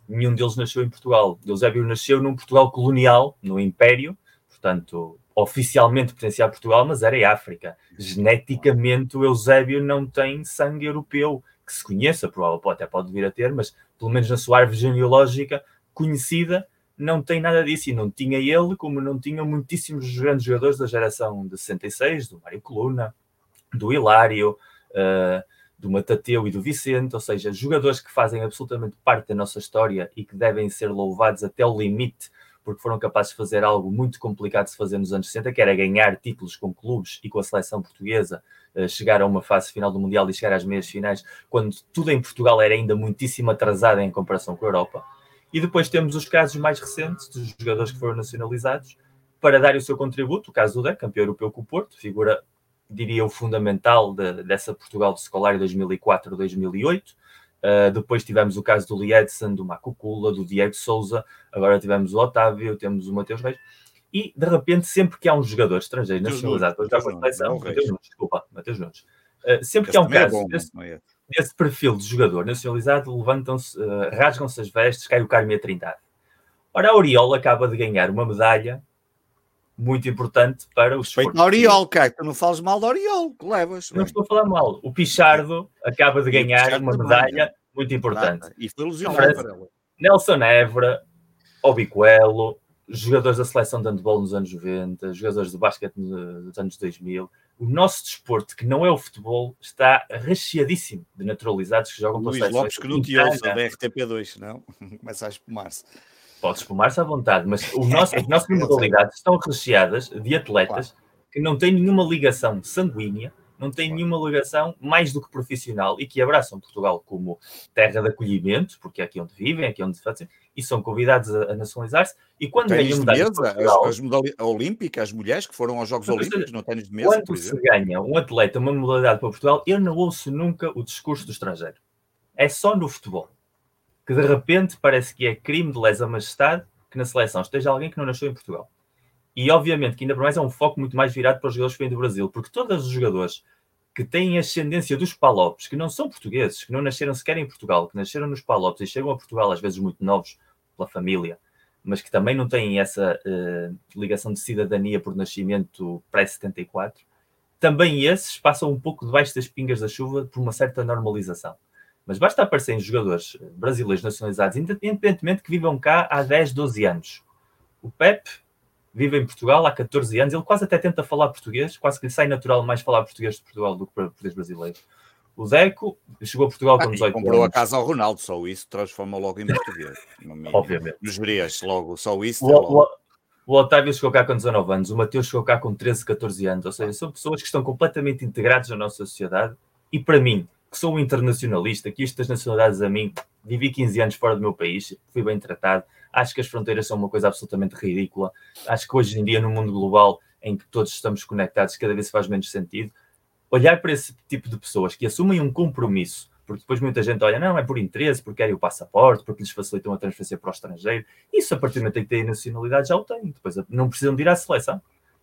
nenhum deles nasceu em Portugal. Eusébio nasceu num Portugal colonial, no Império, portanto, oficialmente pertencia a Portugal, mas era em África. Geneticamente, o Eusébio não tem sangue europeu, que se conheça, provavelmente até pode vir a ter, mas pelo menos na sua árvore genealógica conhecida, não tem nada disso. E não tinha ele, como não tinham muitíssimos grandes jogadores da geração de 66, do Mário Coluna, do Hilário. Uh, do Matateu e do Vicente, ou seja, jogadores que fazem absolutamente parte da nossa história e que devem ser louvados até o limite porque foram capazes de fazer algo muito complicado de se fazer nos anos 60, que era ganhar títulos com clubes e com a seleção portuguesa, uh, chegar a uma fase final do Mundial e chegar às meias finais, quando tudo em Portugal era ainda muitíssimo atrasado em comparação com a Europa. E depois temos os casos mais recentes dos jogadores que foram nacionalizados para dar o seu contributo. O caso do Deck, campeão europeu com o Porto, figura, diria eu, fundamental de, dessa Portugal de Escolar 2004-2008. Uh, depois tivemos o caso do Liedson, do Macucula, do Diego Souza, agora tivemos o Otávio, temos o Mateus Reis. E de repente, sempre que há um jogador estrangeiro nacionalizado para jogar a seleção, Mateus Nunes, desculpa, Mateus Nunes, uh, sempre que há um caso é bom, desse, é? desse, perfil de jogador nacionalizado, levantam-se, uh, rasgam-se as vestes, cai o carme a trindade. Ora, a Oriol acaba de ganhar uma medalha muito importante para os ao Oriol, cara, tu não falas mal do Oriol, que levas. Não estou a falar mal. O Pichardo acaba de ganhar uma medalha também, muito importante. E foi ilusionado. Nelson Évora, Obicoelo, jogadores da seleção de handball nos anos 90, jogadores de basquete nos anos 2000. O nosso desporto, que não é o futebol, está recheadíssimo de naturalizados que jogam pela seleção. Lopes que não te ouça da RTP2, não? Começa a espumar-se. Pode espumar-se à vontade, mas o nosso, as nossas modalidades estão recheadas de atletas claro. que não têm nenhuma ligação sanguínea, não têm nenhuma ligação mais do que profissional e que abraçam Portugal como terra de acolhimento, porque é aqui onde vivem, é aqui onde fazem, e são convidados a, a nacionalizar-se. E quando ganham medalhas Portugal, as, as modalidades olímpicas, as mulheres que foram aos Jogos Olímpicos no ténis de mesa, quando se ganha um atleta uma modalidade para Portugal, eu não ouço nunca o discurso do estrangeiro. É só no futebol que de repente parece que é crime de lesa majestade que na seleção esteja alguém que não nasceu em Portugal. E obviamente que ainda por mais é um foco muito mais virado para os jogadores que vêm do Brasil, porque todos os jogadores que têm ascendência dos Palopes, que não são portugueses, que não nasceram sequer em Portugal, que nasceram nos Palopes e chegam a Portugal às vezes muito novos pela família, mas que também não têm essa uh, ligação de cidadania por nascimento pré-74, também esses passam um pouco debaixo das pingas da chuva por uma certa normalização. Mas basta aparecerem jogadores brasileiros nacionalizados, independentemente que vivam cá há 10, 12 anos. O Pep vive em Portugal há 14 anos, ele quase até tenta falar português, quase que lhe sai natural mais falar português de Portugal do que português brasileiro. O Zeco chegou a Portugal com 18 ah, comprou anos. a casa ao Ronaldo, só isso transforma logo em português. Obviamente. Nos verias, logo, só isso. O, logo. O, o, Otávio chegou cá com 19 anos, o Mateus chegou cá com 13, 14 anos, ou seja, são pessoas que estão completamente integradas na nossa sociedade e para mim, que sou um internacionalista, que isto das nacionalidades a mim, vivi 15 anos fora do meu país, fui bem tratado, acho que as fronteiras são uma coisa absolutamente ridícula, acho que hoje em dia, no mundo global, em que todos estamos conectados, cada vez faz menos sentido, olhar para esse tipo de pessoas que assumem um compromisso, porque depois muita gente olha, não, é por interesse, porque querem o passaporte, porque lhes facilitam a transferência para o estrangeiro, isso a partir do momento em que têm nacionalidade já o têm, depois não precisam de ir à seleção,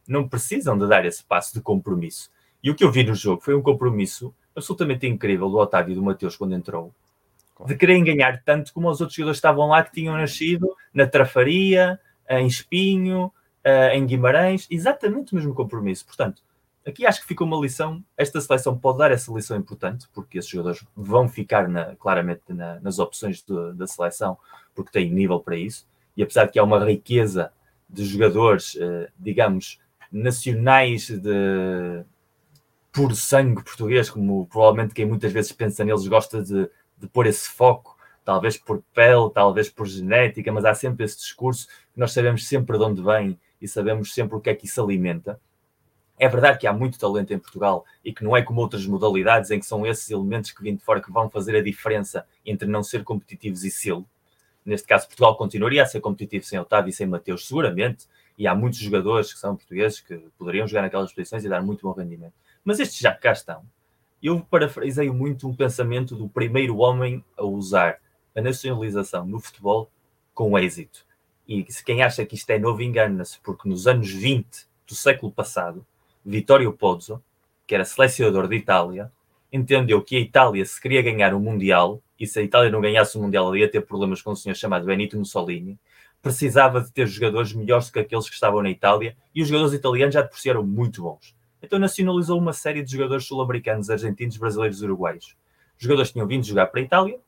não precisam de dar esse passo de compromisso. E o que eu vi no jogo foi um compromisso absolutamente incrível do Otávio e do Mateus quando entrou, de querem ganhar tanto como os outros jogadores que estavam lá que tinham nascido na Trafaria, em Espinho, eh, em Guimarães, exatamente o mesmo compromisso. Portanto, aqui acho que ficou uma lição. Esta seleção pode dar essa lição importante, porque esses jogadores vão ficar na, claramente na, nas opções de, da seleção, porque têm nível para isso. E apesar de que há uma riqueza de jogadores, eh, digamos, nacionais de, por sangue português, como provavelmente quem muitas vezes pensa neles gosta de, de pôr esse foco, talvez por pele, talvez por genética, mas há sempre esse discurso que nós sabemos sempre de onde vem e sabemos sempre o que é que isso alimenta. É verdade que há muito talento em Portugal e que não é como outras modalidades em que são esses elementos que vêm de fora que vão fazer a diferença entre não ser competitivos e sê-lo. Neste caso, Portugal continuaria a ser competitivo sem Otávio e sem Mateus, seguramente, e há muitos jogadores que são portugueses que poderiam jogar naquelas posições e dar muito bom rendimento. Mas estes já cá estão. Eu parafraseio muito um pensamento do primeiro homem a usar a nacionalização no futebol com êxito. E se quem acha que isto é novo engana-se, porque nos anos 20 do século passado, Vittorio Pozzo, que era selecionador de Itália, entendeu que a Itália, se queria ganhar o Mundial, e se a Itália não ganhasse o Mundial, ela ia ter problemas com um senhor chamado Benito Mussolini, precisava de ter jogadores melhores do que aqueles que estavam na Itália, e os jogadores italianos já por si eram muito bons. Então nacionalizou uma série de jogadores sul-americanos, argentinos, brasileiros e uruguaios. Os jogadores tinham vindo jogar para a Itália,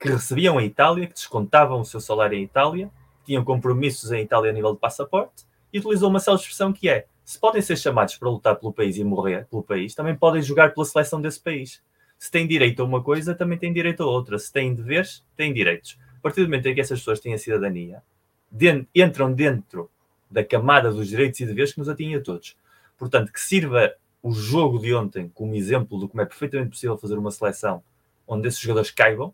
que recebiam a Itália, que descontavam o seu salário em Itália, tinham compromissos em Itália a nível de passaporte, e utilizou uma célebre expressão que é: se podem ser chamados para lutar pelo país e morrer pelo país, também podem jogar pela seleção desse país. Se têm direito a uma coisa, também têm direito a outra. Se têm deveres, têm direitos. A partir do momento em que essas pessoas têm a cidadania, entram dentro da camada dos direitos e deveres que nos atinge a todos. Portanto, que sirva o jogo de ontem como exemplo de como é perfeitamente possível fazer uma seleção onde esses jogadores caibam,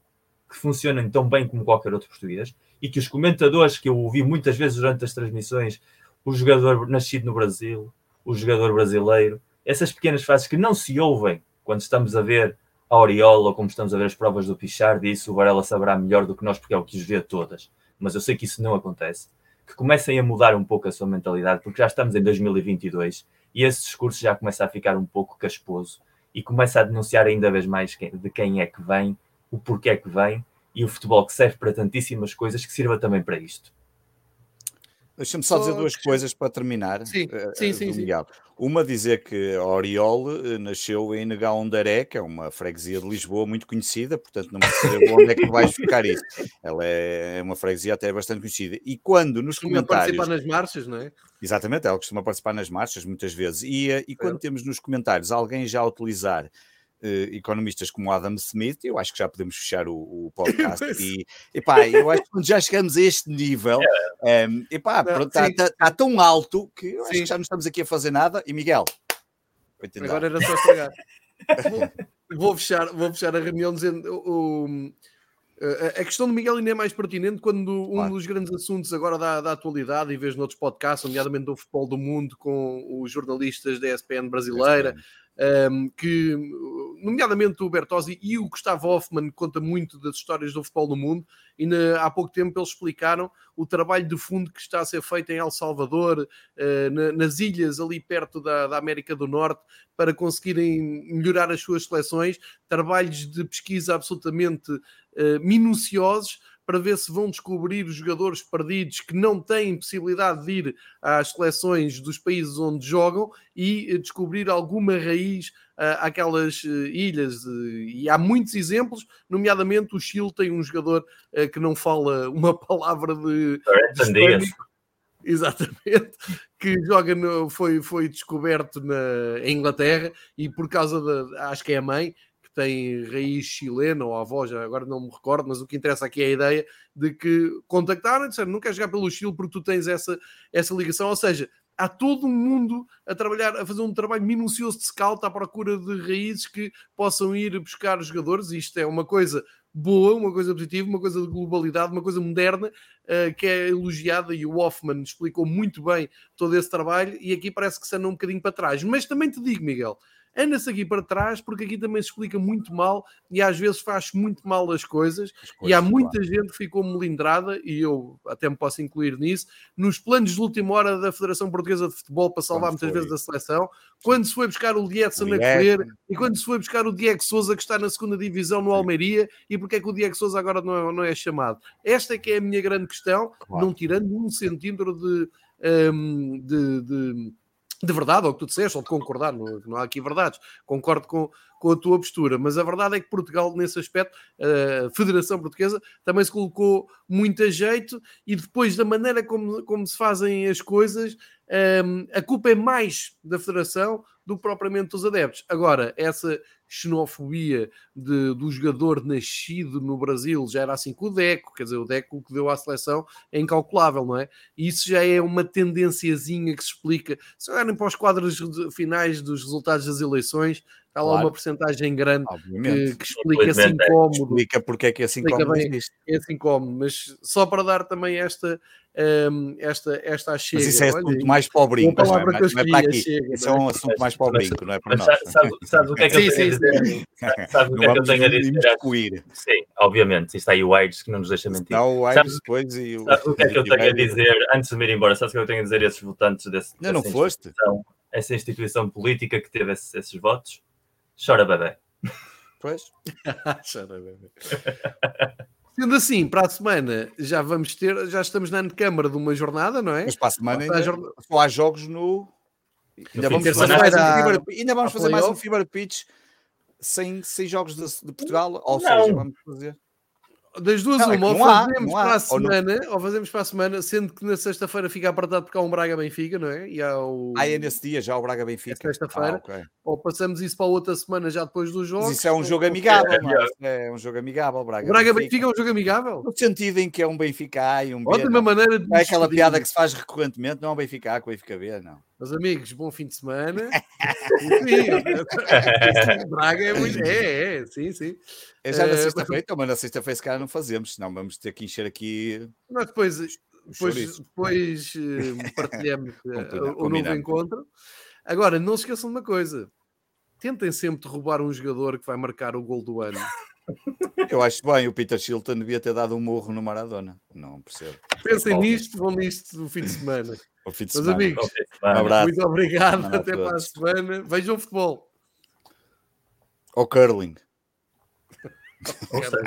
que funcionem tão bem como qualquer outro português, e que os comentadores que eu ouvi muitas vezes durante as transmissões, o jogador nascido no Brasil, o jogador brasileiro, essas pequenas frases que não se ouvem quando estamos a ver a Oriola ou como estamos a ver as provas do Pichard, e isso o Varela saberá melhor do que nós, porque é o que os vê todas. Mas eu sei que isso não acontece. Que comecem a mudar um pouco a sua mentalidade, porque já estamos em 2022 e esse discurso já começa a ficar um pouco casposo e começa a denunciar ainda vez mais de quem é que vem, o porquê é que vem e o futebol que serve para tantíssimas coisas que sirva também para isto. Deixa-me só dizer duas coisas para terminar. Sim, uh, sim, sim, sim, Uma dizer que Oriol uh, nasceu em Negaondaré, que é uma freguesia de Lisboa muito conhecida, portanto não percebo onde é que vais ficar isso. Ela é uma freguesia até bastante conhecida. E quando nos costuma comentários... participar nas marchas, não é? Exatamente, ela costuma participar nas marchas muitas vezes. E, e quando é. temos nos comentários alguém já utilizar economistas como Adam Smith, eu acho que já podemos fechar o, o podcast. e epá, eu acho que já chegamos a este nível, um, ehm, epá, está tá, tá tão alto que eu acho que já não estamos aqui a fazer nada. E Miguel, agora era só estragar. vou, vou, fechar, vou fechar a reunião dizendo. O, o, a questão do Miguel ainda é mais pertinente quando um claro. dos grandes assuntos agora da, da atualidade, e vejo noutros podcasts, nomeadamente do futebol do mundo, com os jornalistas da ESPN brasileira, um, que, nomeadamente o Bertozzi e o Gustavo Hoffmann, conta muito das histórias do futebol no mundo. E na, há pouco tempo eles explicaram o trabalho de fundo que está a ser feito em El Salvador, uh, na, nas ilhas ali perto da, da, América do Norte, para conseguirem melhorar as suas seleções. Trabalhos de pesquisa absolutamente uh, minuciosos para ver se vão descobrir os jogadores perdidos que não têm possibilidade de ir às seleções dos países onde jogam e eh, descobrir alguma raiz uh, àquelas uh, ilhas. E há muitos exemplos, nomeadamente o Chile tem um jogador que não fala uma palavra de. de Exatamente, que joga no, foi, foi descoberto na Inglaterra e por causa da, acho que é a mãe, tem raiz chilena ou avó, já agora não me recordo, mas o que interessa aqui é a ideia de que contactaram e disseram: não queres jogar pelo Chile porque tu tens essa, essa ligação. Ou seja, há todo um mundo a trabalhar, a fazer um trabalho minucioso de scout à procura de raízes que possam ir buscar jogadores. Isto é uma coisa boa, uma coisa positiva, uma coisa de globalidade, uma coisa moderna uh, que é elogiada e o Hoffman explicou muito bem todo esse trabalho e aqui parece que se anda um bocadinho para trás. Mas também te digo, Miguel, anda-se aqui para trás, porque aqui também se explica muito mal e às vezes faz muito mal as coisas. As coisas e há muita claro. gente que ficou melindrada, e eu até me posso incluir nisso, nos planos de última hora da Federação Portuguesa de Futebol para salvar quando muitas foi? vezes a seleção, quando se foi buscar o Lietzen a correr e quando se foi buscar o Diego Souza que está na segunda divisão no Almeria e porque é que o Diego Souza agora não é, não é chamado. Esta é que é a minha grande questão, claro. não tirando um centímetro de, um, de, de de verdade, ou que tu disseste, ou de concordar, não, não há aqui verdades, concordo com, com a tua postura, mas a verdade é que Portugal, nesse aspecto, a Federação Portuguesa também se colocou muito a jeito e depois da maneira como, como se fazem as coisas, um, a culpa é mais da Federação do que propriamente dos adeptos. Agora, essa xenofobia de, do jogador nascido no Brasil já era assim com o Deco, quer dizer, o Deco que deu à seleção é incalculável, não é? E isso já é uma tendenciazinha que se explica. Se olharem para os quadros finais dos resultados das eleições, Há lá claro. uma porcentagem grande que, que, explica esse incómodo. Explica porque é que esse incómodo bem existe. Esse incómodo, mas só para dar também esta, um, esta, esta achega. Mas isso é assunto Olha, mais pobrinho, não, é, não é para aqui. Chega, isso é um assunto mais pobrinho, não é para nós. Sabe, o que é que eu tenho a dizer? Sabe o que é que eu tenho a dizer? Sim, obviamente. Isto aí o Aires que não nos deixa mentir. Não, o Aires depois e o... Sabe o que é que eu tenho a dizer, antes de me ir embora, sabe o que eu tenho a dizer a esses votantes desse, não, não foste? Essa instituição política que teve esses votos? Chora bebê. Pois. Chora bebê. Sendo assim, para a semana já vamos ter, já estamos na câmara de uma jornada, não é? Mas para a semana ainda, jornada... só há jogos no. Ainda vamos, fazer mais, um Fever, ainda vamos fazer mais um Fever Pitch sem, sem jogos de, de Portugal? Ou não. seja, vamos fazer. Das duas, não, uma, é ou fazemos há, para a semana, ou, ou, fazemos para a semana, sendo que na sexta-feira fica apertado porque há um Braga Benfica, não é? E há o... Ah, é nesse dia já o Braga Benfica. É sexta-feira. Ah, okay. Ou passamos isso para outra semana já depois dos jogos. Mas isso é um jogo amigável, é, é um jogo amigável. Braga, o Braga Benfica. Benfica é um jogo amigável? No sentido em que é um Benfica A e um B. Ótima maneira de. É aquela piada que se faz recorrentemente, não é um Benfica A com o Benfica B, não. Meus amigos, bom fim de semana. sim, Braga é muito. É, é, sim, sim. É já na sexta-feira, então, mas na sexta-feira se calhar não fazemos, senão vamos ter que encher aqui. Mas depois, depois, depois eh, partilhamos eh, o novo encontro. Agora, não se esqueçam de uma coisa: tentem sempre derrubar um jogador que vai marcar o gol do ano. Eu acho bem, o Peter Shilton devia ter dado um morro no Maradona. Não percebo. Pensem nisto, vão nisto no fim de semana. O fim de semana. Meus amigos, um abraço. muito obrigado. Até para a semana. Vejam futebol. Ou curling.